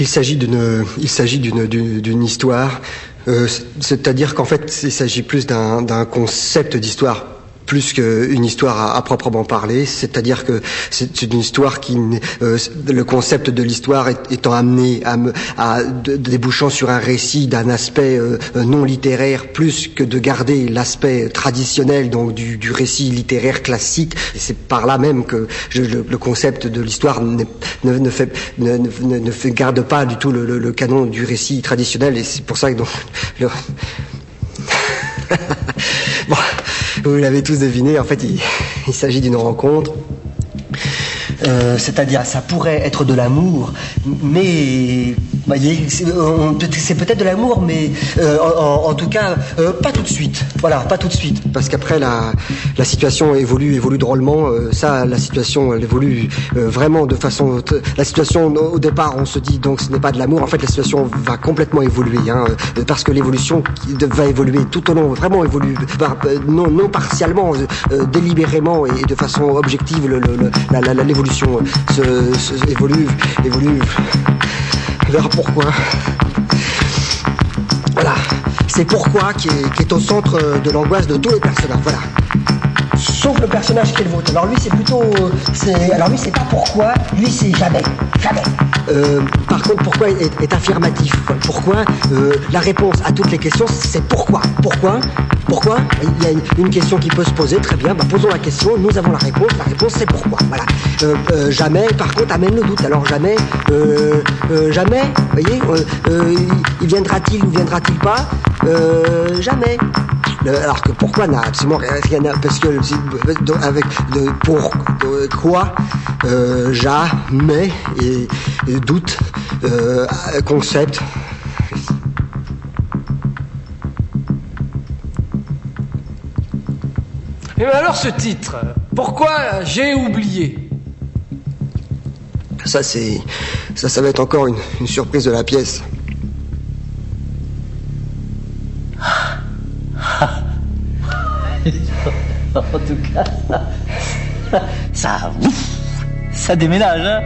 il s'agit d'une, il s'agit d'une, d'une, d'une histoire. Euh, c'est-à-dire qu'en fait, il s'agit plus d'un, d'un concept d'histoire plus qu'une histoire à, proprement parler, c'est-à-dire que c'est une histoire qui, euh, le concept de l'histoire étant amené à, débouchant sur un récit d'un aspect euh, non littéraire, plus que de garder l'aspect traditionnel donc du, récit littéraire classique. C'est par là même que le, concept de l'histoire ne, garde pas du tout le, canon du récit traditionnel, et c'est pour ça que donc le, vous l'avez tous deviné, en fait, il, s'agit d'une rencontre. Euh, c'est-à-dire, ça pourrait être de l'amour, mais voyez, c'est peut-être de l'amour, mais euh, en, tout cas, euh, pas tout de suite. Voilà, pas tout de suite, parce qu'après la, la situation évolue, évolue drôlement. euh, ça, la situation, elle évolue euh, vraiment de façon. La situation, au départ, on se dit donc ce n'est pas de l'amour. En fait, la situation va complètement évoluer, hein, euh, parce que l'évolution va évoluer tout au long, vraiment évolue, euh, non, non partiellement, euh, euh, délibérément et de façon objective. L'évolution euh, se, se- évolue, évolue. On verra pourquoi. Voilà, c'est pourquoi qui est, qui est au centre de l'angoisse de tous les personnages. Voilà. Sauf le personnage qui est le vôtre. Alors lui, c'est plutôt, euh, alors lui, c'est pas pourquoi. Lui, c'est jamais, jamais. Euh, par contre, pourquoi est, est affirmatif. Pourquoi euh, La réponse à toutes les questions, c'est pourquoi. Pourquoi Pourquoi Il y a une, question qui peut se poser. Très bien. Bah, posons la question. Nous avons la réponse. La réponse, c'est pourquoi. Voilà. Euh, jamais, par contre, amène le doute. Alors jamais, jamais. Vous voyez, il- il viendra-t-il ou viendra-t-il pas? Jamais. Alors que pourquoi n'a absolument rien à parce que avec de, pour de quoi euh, jamais et, et doute euh, concept. Et ben alors ce titre, pourquoi j'ai oublié? Ça c'est ça ça va être encore une, une surprise de la pièce en tout cas, ça, ça, ça déménage, hein.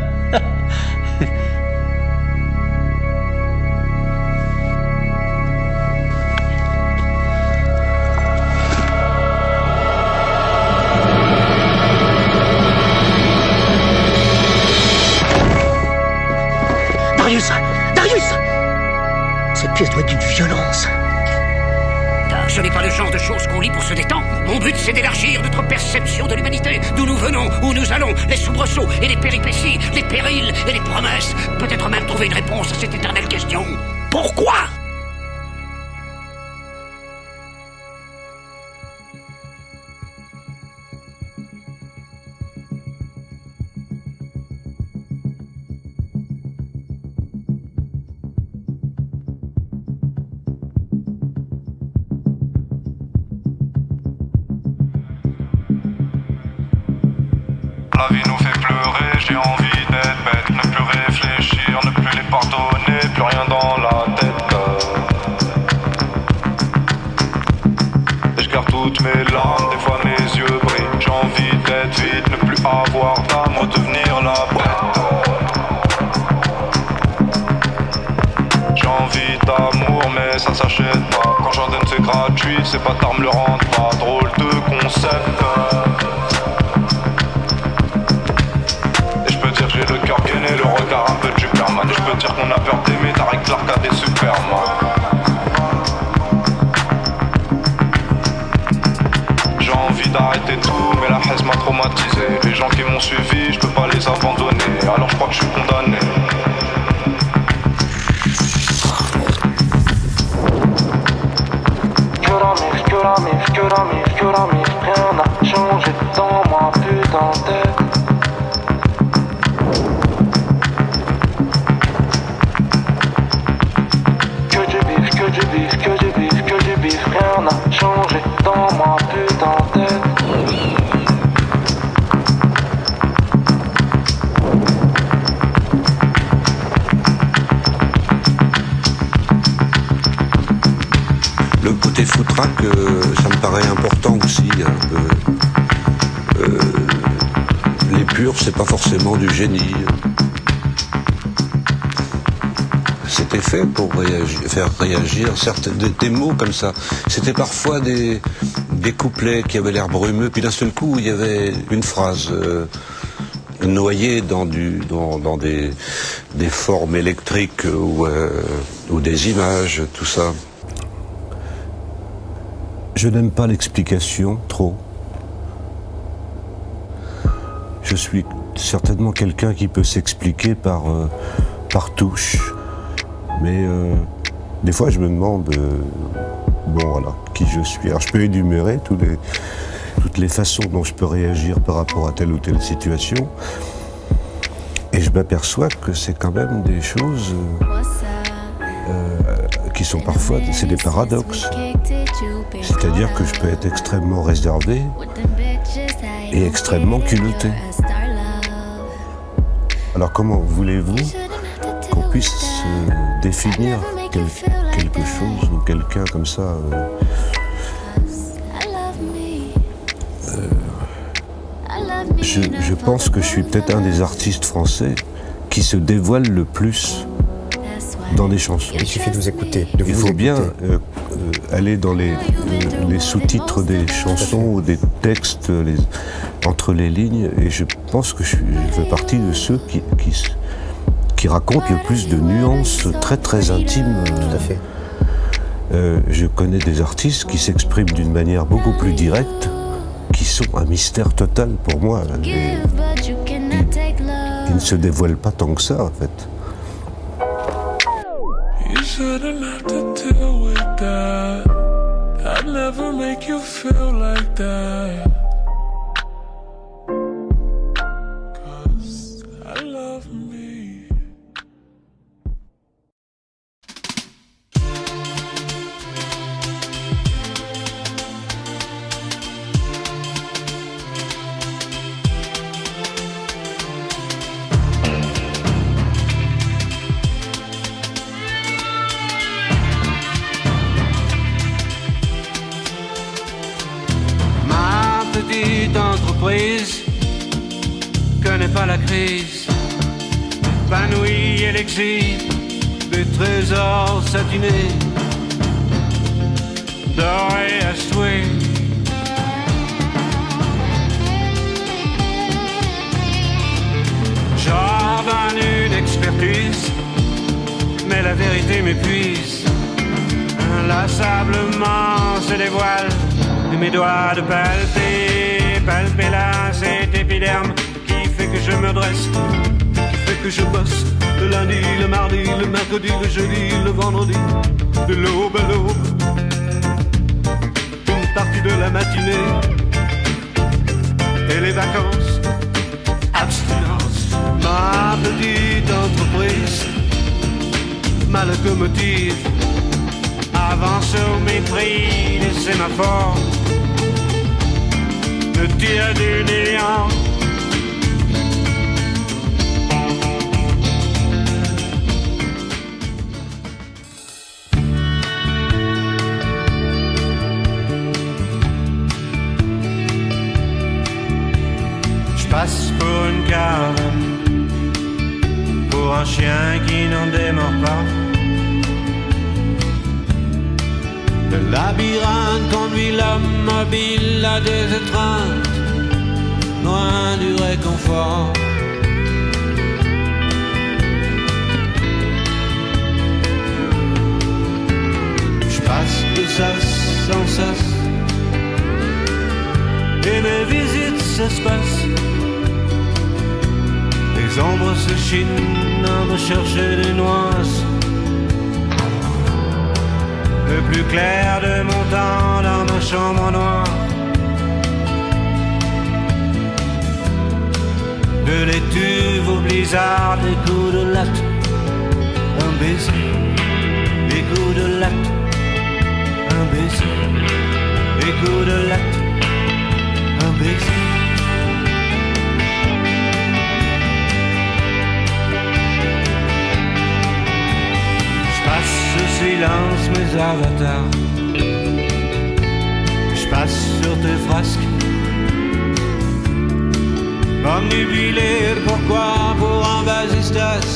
Darius Darius! Cette pièce doit être qu'on lit pour se détendre. Mon but, c'est d'élargir notre perception de l'humanité, d'où nous venons, où nous allons, les soubresauts et les péripéties, les périls et les promesses. Peut-être même trouver une réponse à cette éternelle question. Pourquoi? La vie nous fait pleurer, j'ai envie d'être bête, ne plus réfléchir, ne plus les pardonner, plus rien dans la tête. Et je garde toutes mes larmes, des fois mes yeux brillent. J'ai envie d'être vite, ne plus avoir d'âme, redevenir la bête. J'ai envie d'amour, mais ça s'achète pas. Quand j'en donne, c'est gratuit, c'est pas tard, me le rendre pas. Drôle de concept. Le regard un peu de Superman. Je peux dire qu'on a peur d'aimer, Tarek Clark a des Superman. J'ai envie d'arrêter tout, mais la haine m'a traumatisé. Les gens qui m'ont suivi, je peux pas les abandonner. Alors je crois que je suis condamné. Que la mif, que la mif, que la mif, rien n'a changé dans ma putain de tête. Pas forcément du génie. C'était fait pour faire réagir certains, des, mots comme ça. C'était parfois des, couplets qui avaient l'air brumeux, puis d'un seul coup, il y avait une phrase euh, noyée dans, des formes électriques ou, euh, ou des images, tout ça. Je n'aime pas l'explication trop. Je suis certainement quelqu'un qui peut s'expliquer par, euh, touche. Mais euh, des fois, je me demande, euh, bon qui je suis. Alors, je peux énumérer toutes les façons dont je peux réagir par rapport à telle ou telle situation. Et je m'aperçois que c'est quand même des choses qui sont parfois, c'est des paradoxes. C'est-à-dire que je peux être extrêmement réservé et extrêmement culotté. Alors comment voulez-vous qu'on puisse euh, définir quel- quelque chose ou quelqu'un comme ça euh, euh, je, je pense que je suis peut-être un des artistes français qui se dévoile le plus dans les chansons. Il suffit de vous écouter. De Il vous faut bien écouter. euh, euh, aller dans les, les sous-titres des chansons ou des textes les- entre les lignes et je pense que je, fais partie de ceux qui, qui, qui racontent le plus de nuances très très intimes. Tout à fait. je connais des artistes qui s'expriment d'une manière beaucoup plus directe, qui sont un mystère total pour moi. Et ils ne se dévoilent pas tant que ça en fait. You de l'aube à l'aube, une partie de la matinée et les vacances, abstinence, ma petite entreprise, ma locomotive avance au mépris des sémaphores, me tire du néant. Passe pour un chien qui n'en démord pas. Le labyrinthe conduit l'homme mobile à des étreintes, loin du réconfort. Je passe de sas en sas, et mes visites s'espacent. Les ombres se chinent à rechercher des noises. Le plus clair de mon temps dans ma chambre noire. De l'étuve au blizzard, des coups de latte, un baiser, des coups de latte, un baiser, des coups de latte, un baiser. Silence mes avatars. Je passe sur tes frasques. Omnubilé, pourquoi pour un vasistas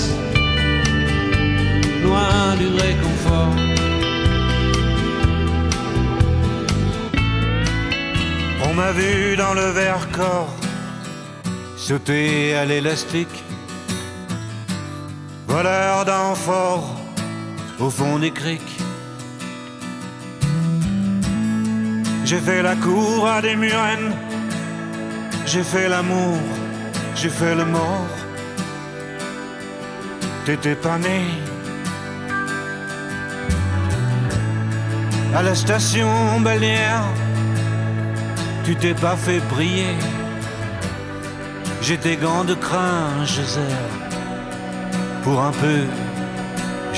Loin du réconfort On m'a vu dans le verre corps. Sauter à l'élastique. Voleur d'amphores au fond des criques. J'ai fait la cour à des murennes, j'ai fait l'amour, j'ai fait le mort. T'étais pas né. À la station balnéaire, tu t'es pas fait briller. J'ai tes gants de crin, Geyser. Pour un peu,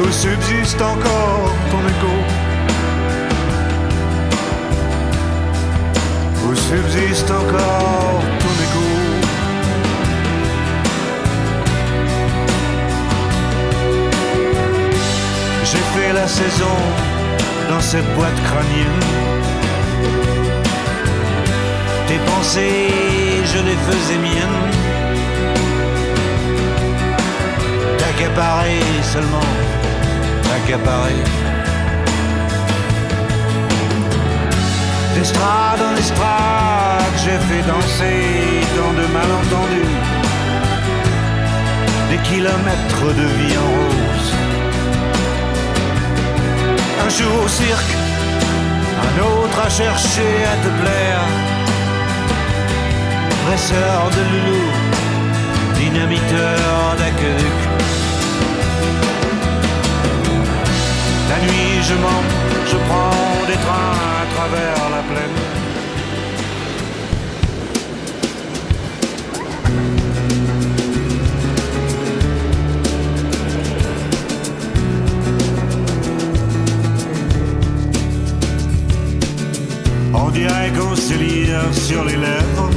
où subsiste encore ton écho. Où subsiste encore ton écho. J'ai fait la saison dans cette boîte crânienne. Tes pensées, je les faisais miennes. T'accaparer seulement, t'accaparer. D'estrade en estrade, j'ai fait danser dans de malentendus. Des kilomètres de vie en rose. Un jour au cirque, un autre à chercher à te plaire. Presseur de loulou, dynamiteur d'aqueduc. La nuit, je mens, je prends des trains à travers la plaine. On dirait qu'on se lire sur les lèvres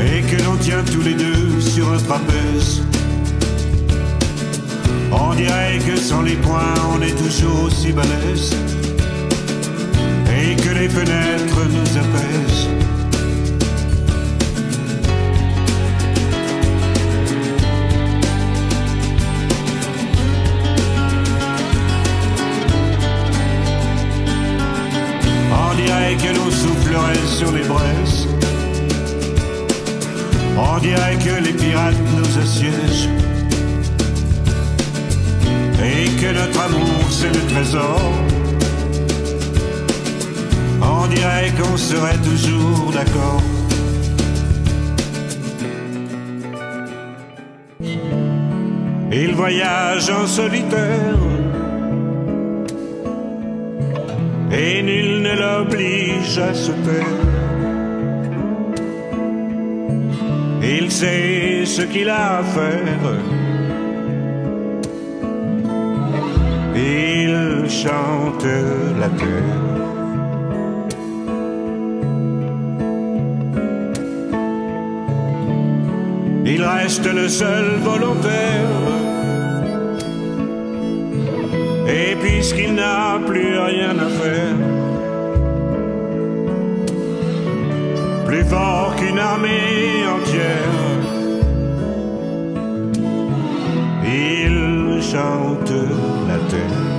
et que l'on tient tous les deux sur un trapèze. On dirait que sans les poings on est toujours aussi balèze et que les fenêtres nous apaisent. On dirait que l'on soufflerait sur les braises. On dirait que les pirates nous assiègent. Et que notre amour c'est le trésor. On dirait qu'on serait toujours d'accord. Il voyage en solitaire. Et nul ne l'oblige à se taire. Il sait ce qu'il a à faire. Il chante la terre. Il reste le seul volontaire. Et puisqu'il n'a plus rien à faire, plus fort qu'une armée entière, il chante la terre.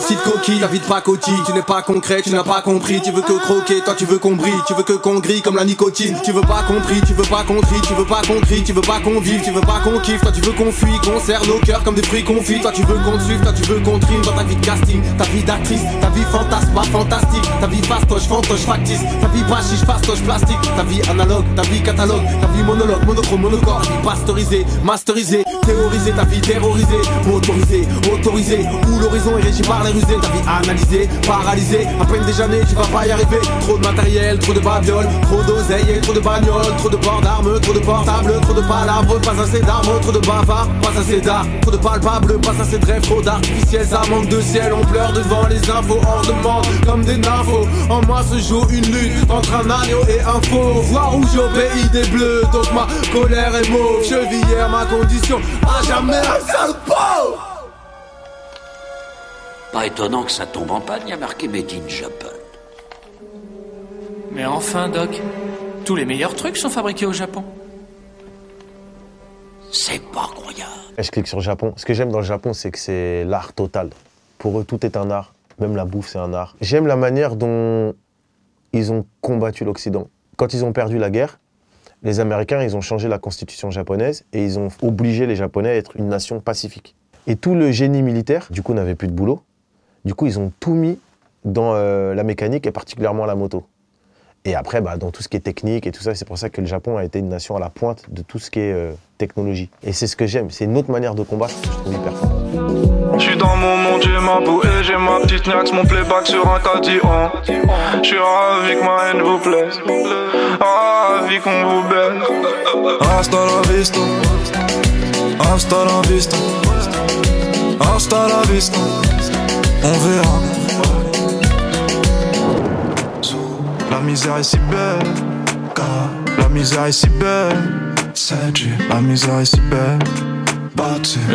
Petite coquille, ta vie de pacotille, tu n'es pas concret, tu n'as pas compris, tu veux que croquer, toi tu veux qu'on brille, tu veux que qu'on grille comme la nicotine, tu veux pas compris, tu veux pas compris, tu veux pas compris, tu veux pas qu'on vive, tu veux pas qu'on kiffe, toi tu veux qu'on fuit, qu'on serre nos cœurs comme des fruits confits, toi tu veux qu'on suive, toi tu veux qu'on trime dans ta vie de casting, ta vie d'actrice, ta vie fantasme, pas fantastique, ta vie fastoche, fantoche, factice, ta vie bachiche, fastoche, plastique, ta vie analogue, ta vie catalogue, ta vie monologue, monochrome, monocore, pasteurisée, masterisée, théorisée, ta vie terrorisée, motorisée, autorisée, où l'horizon est régi par les ta vie analysée, paralysée, à peine déjeuner, tu vas pas y arriver, trop de matériel, trop de babioles, trop d'oseille et trop de bagnoles, trop de ports d'armes, trop de portables, trop de palabres, pas assez d'armes, trop de bavards, pas assez d'art, trop de palpables, pas assez de rêves, trop d'artificiels, ça manque de ciel, on pleure devant les infos, hors de monde, comme des nymphos, en moi se joue une lutte entre un agneau et un faux, voir au pays des bleus, donc ma colère est mauve, chevillère ma condition, à jamais un sale pauvre Pas étonnant que ça tombe en panne, il y a marqué Made in Japan. Mais enfin, Doc, tous les meilleurs trucs sont fabriqués au Japon. C'est pas croyable. Et je clique sur Japon? Ce que j'aime dans le Japon, c'est que c'est l'art total. Pour eux, tout est un art. Même la bouffe, c'est un art. J'aime la manière dont ils ont combattu l'Occident. Quand ils ont perdu la guerre, les Américains, ils ont changé la constitution japonaise et ils ont obligé les Japonais à être une nation pacifique. Et tout le génie militaire, du coup, n'avait plus de boulot. Du coup, ils ont tout mis dans euh, la mécanique et particulièrement la moto. Et après, bah, dans tout ce qui est technique et tout ça, c'est pour ça que le Japon a été une nation à la pointe de tout ce qui est euh, technologie. Et c'est ce que j'aime. C'est une autre manière de combattre que je trouve hyper fort. J'suis dans mon monde, j'ai ma bouée, j'ai ma petite Nax, mon playback sur un cadillon. J'suis ravi que ma haine vous plaise, ravi qu'on vous baise. Hasta la vista, hasta la vista, hasta la vista, on verra. La misère est si belle, car la misère est si belle, c'est la misère est si belle.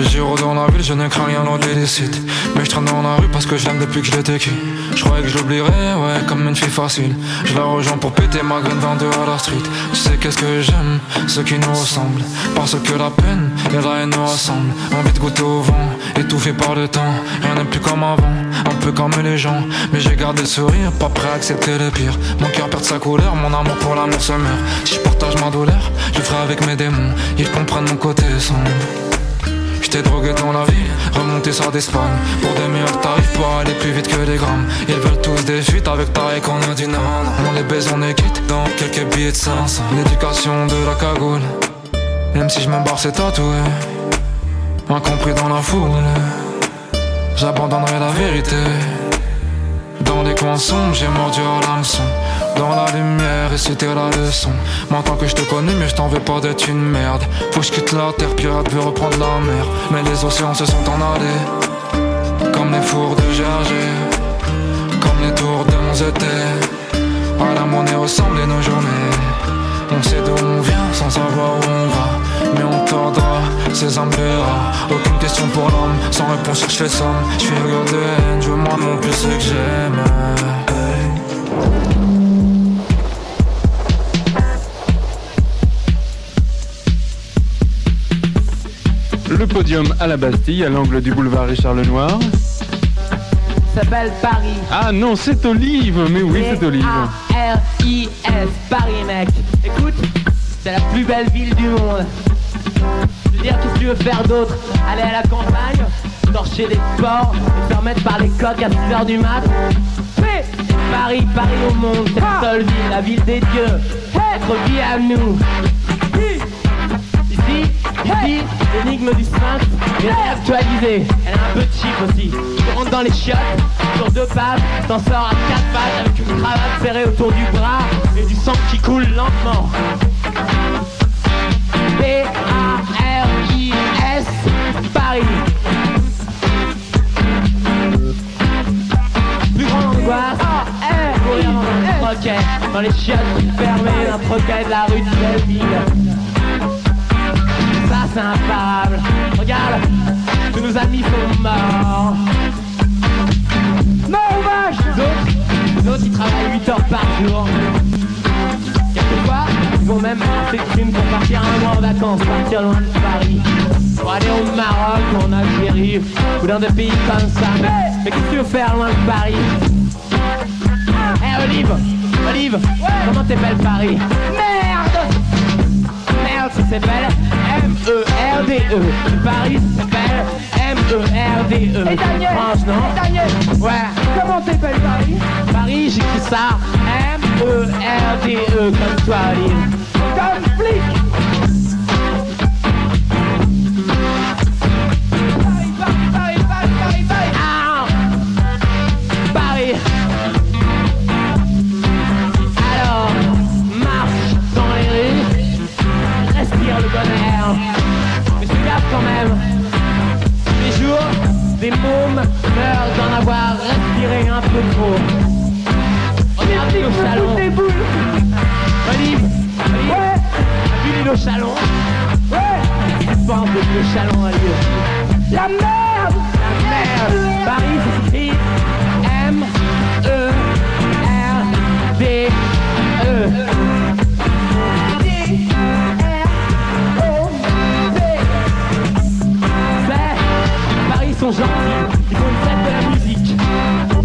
J'y rôde dans la ville, je ne crains rien loin des décides Mais je traîne dans la rue parce que je l'aime depuis que je l'étais qui Je croyais que je l'oublierais, ouais, comme une fille facile. Je la rejoins pour péter ma graine 22 à la street. Tu sais qu'est-ce que j'aime, ceux qui nous ressemblent Parce que la peine et la haine nous rassemblent. Envie de goûter au vent, étouffé par le temps. Rien n'est plus comme avant, un peu comme les gens. Mais j'ai gardé le sourire, pas prêt à accepter le pire. Mon cœur perd sa couleur, mon amour pour l'amour se meurt. Si je partage ma douleur, je ferai avec mes démons. Ils comprennent mon côté sombre J'étais drogué dans la vie, remonté sur des spans Pour des meilleurs tarifs, pour aller plus vite que les grammes. Ils veulent tous des fuites avec pareil qu'on a dit On les baise, on est quitte dans quelques billets de 500 L'éducation de la cagoule. Même si je me barre c'est tatoué Incompris dans la foule. J'abandonnerai la vérité. Dans les coins sombres, j'ai mordu à l'hameçon dans la lumière et c'était la leçon. Maintenant que je te connais mais je t'en veux pas d'être une merde. Faut que je quitte la terre, pirate veut reprendre la mer. Mais les océans se sont en allés. Comme les fours de Gergé. Comme les tours de mon été À la monnaie ressemblent nos journées On sait d'où on vient sans savoir où on va. Mais on tordra ses verras Aucune question pour l'homme Sans réponse je fais somme. Je suis haine, je veux moi non plus ce que j'aime Le podium à la Bastille, à l'angle du boulevard Richard Lenoir. s'appelle Paris. Ah non, c'est Olive, mais oui, c'est Olive. R-I-S, Paris, mec. Écoute, c'est la plus belle ville du monde. Je veux dire, qu'est-ce que tu veux faire d'autre? Aller à la campagne, torcher des sports, et faire mettre par les coques à 6h du mat Paris, Paris au monde, c'est la seule ville, la ville des dieux. Notre vie à nous. Ici, l'énigme du sphinx est réactualisée. Elle est un peu cheap aussi. Tu rentres dans les chiottes, sur deux pattes, t'en sors à quatre pattes avec une cravate serrée autour du bras et du sang qui coule lentement. P-A-R-I-S, Paris. Plus grande angoisse, dans les chiottes fermées d'un troquet de la rue de Belleville. Ça Regarde, tous nos amis sont morts. Non, vache Les autres, les autres, ils travaillent 8 heures par jour. Quelquefois, ils vont même de thunes pour partir un mois en vacances, partir loin de Paris. Pour aller au Maroc ou en Algérie, ou dans des pays comme ça. Mais Mais qu'est-ce que tu veux faire loin de Paris? Eh Olive Olive Comment t'appelles Paris? Merde Merde, ça s'appelle M-E-R-D-E. Paris ça s'appelle M-E-R-D-E. Et Daniel France, non? Et Daniel Ouais. Comment t'appelles Paris? Paris, j'écris ça M-E-R-D-E comme toi. Quand même. Tous les jours, des mômes meurent d'en avoir respiré un peu trop. Regarde Lilo Chalon. des boules. Olive, Olive, Ouais. T'as vu Chalon Ouais. Tu penses de Lilo Chalon, Olive La merde. La merde. Paris, ça sont gentils, ils une fête de la musique.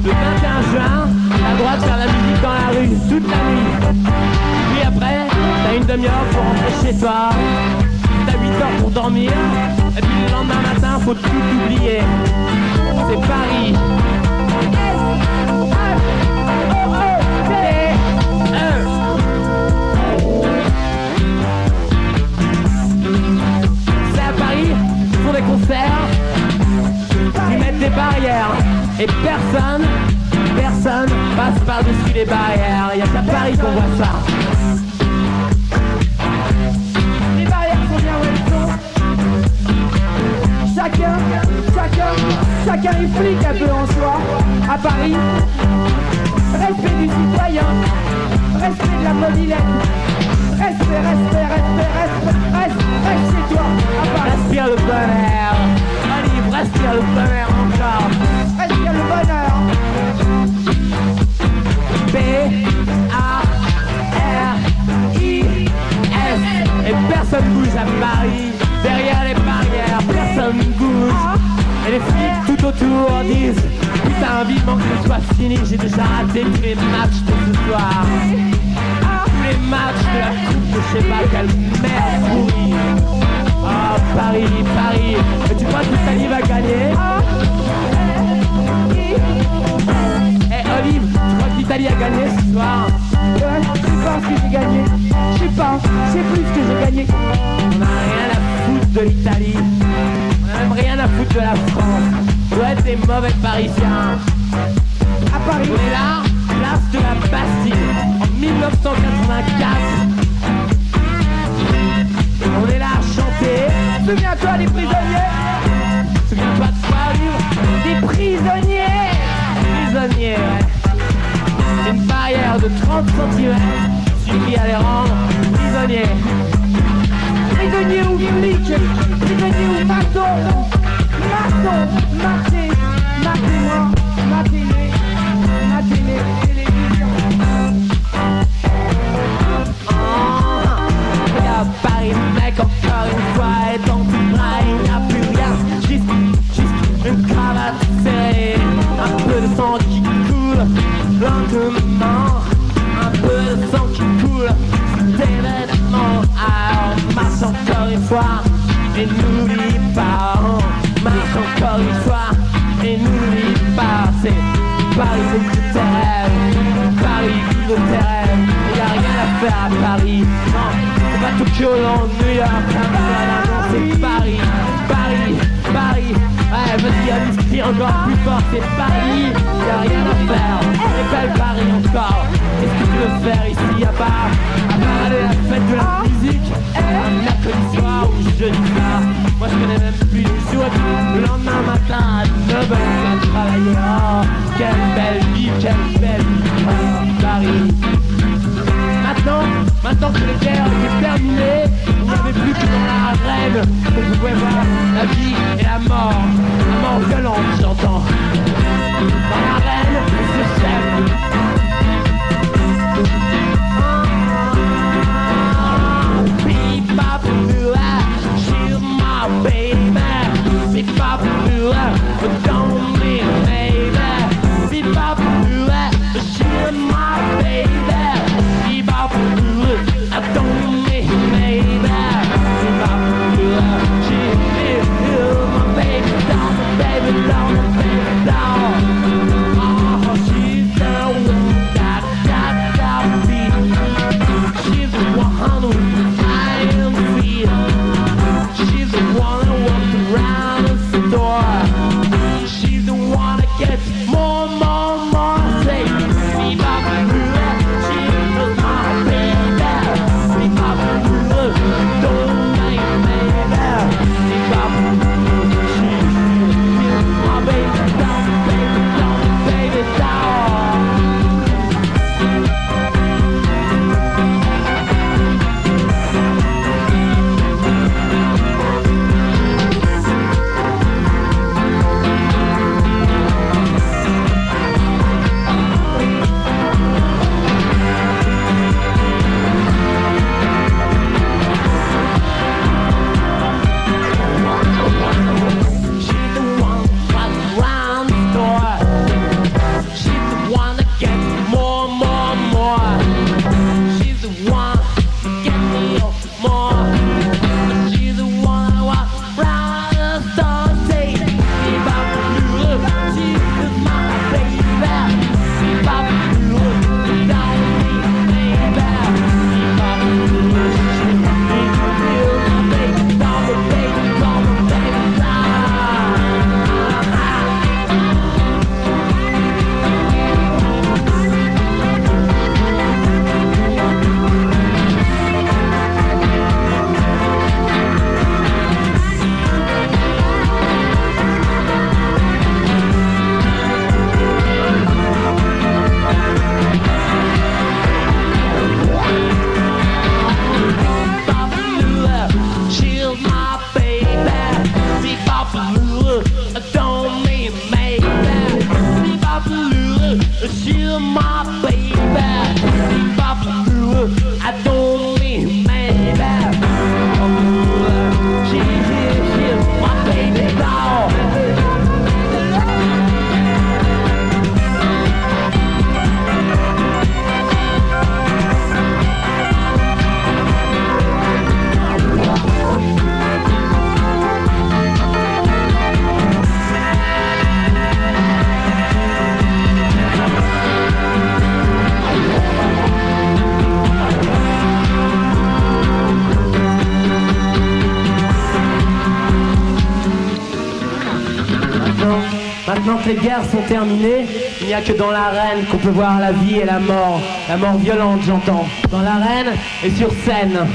Le 21 juin, t'as le droit de faire la musique dans la rue toute la nuit. Puis après, t'as une demi-heure pour rentrer chez toi. T'as 8 heures pour dormir. Et puis le lendemain matin, faut tout oublier. C'est Paris. C'est à Paris, font des concerts, des barrières et personne, personne passe par-dessus les barrières. Il y a qu'à Paris qu'on voit ça. Les barrières sont bien où elles sont. Chacun, chacun, chacun est flic un peu en soi. À Paris, respect du citoyen, respect de la modilette. Respect, respect, respect, respect, reste, reste chez toi. À Respire le bon air. Allez, respire le bon air encore. respire le bonheur. B A R I S. Et personne bouge à Paris derrière les barrières personne bouge. Et les flics tout autour disent putain vivement que ce soit fini. J'ai déjà raté tous les matchs de ce soir. Tous les matchs de la coupe de je sais pas quelle merde. pourrie Paris Paris tu crois que l'Italie va gagner Eh Olive, tu crois que l'Italie a gagné ce soir Ouais, je sais pas ce que j'ai gagné. Je sais pas, je sais plus ce que j'ai gagné. On n'a rien à foutre de l'Italie. On n'a même rien à foutre de la France. Être des mauvais Parisiens. À Paris, On est là, place de la Bastille, en 1984. On est là à chanter. souviens-toi des prisonniers Souviens-toi de quoi, Olive Des prisonniers Prisonniers, ouais. Une barrière de 30 cm suffit à les rendre prisonniers. Prisonniers ou flics Prisonniers ou maçons Maçons Matez Matez-moi Matez-les Matez-les encore une fois, et tout bras, il n'y a plus rien. Juste, juste une cravate serrée, un peu de sang qui coule lentement, un peu de sang qui coule, des vêtements. Marche encore une fois, et n'oublie pas, oh, marche encore une fois, et n'oublie pas, c'est Paris, c'est tous tes rêves, Paris, tous tes rêves, y a rien à faire à Paris, non, pas Tokyo, non, New York, non, c'est Paris, Paris, Paris, ouais, vas-y, Alice, crie encore plus fort, c'est Paris, y a rien à faire, c'est belle Paris encore, qu'est-ce que tu veux faire ici, à part, à part aller à la fête de la musique, un mercredi soir ou jeudi soir, moi je connais même plus les jours, le lendemain matin à 9h, je travailler, oh, quelle belle vie, quelle belle vie, Paris. Maintenant, maintenant que les guerres étaient terminées, n'y avait plus que dans l'arène qu'on pouvait voir la vie et la mort. La mort violente, j'entends. Sont terminées, il n'y a que dans l'arène qu'on peut voir la vie et la mort. La mort violente, j'entends. Dans l'arène et sur scène.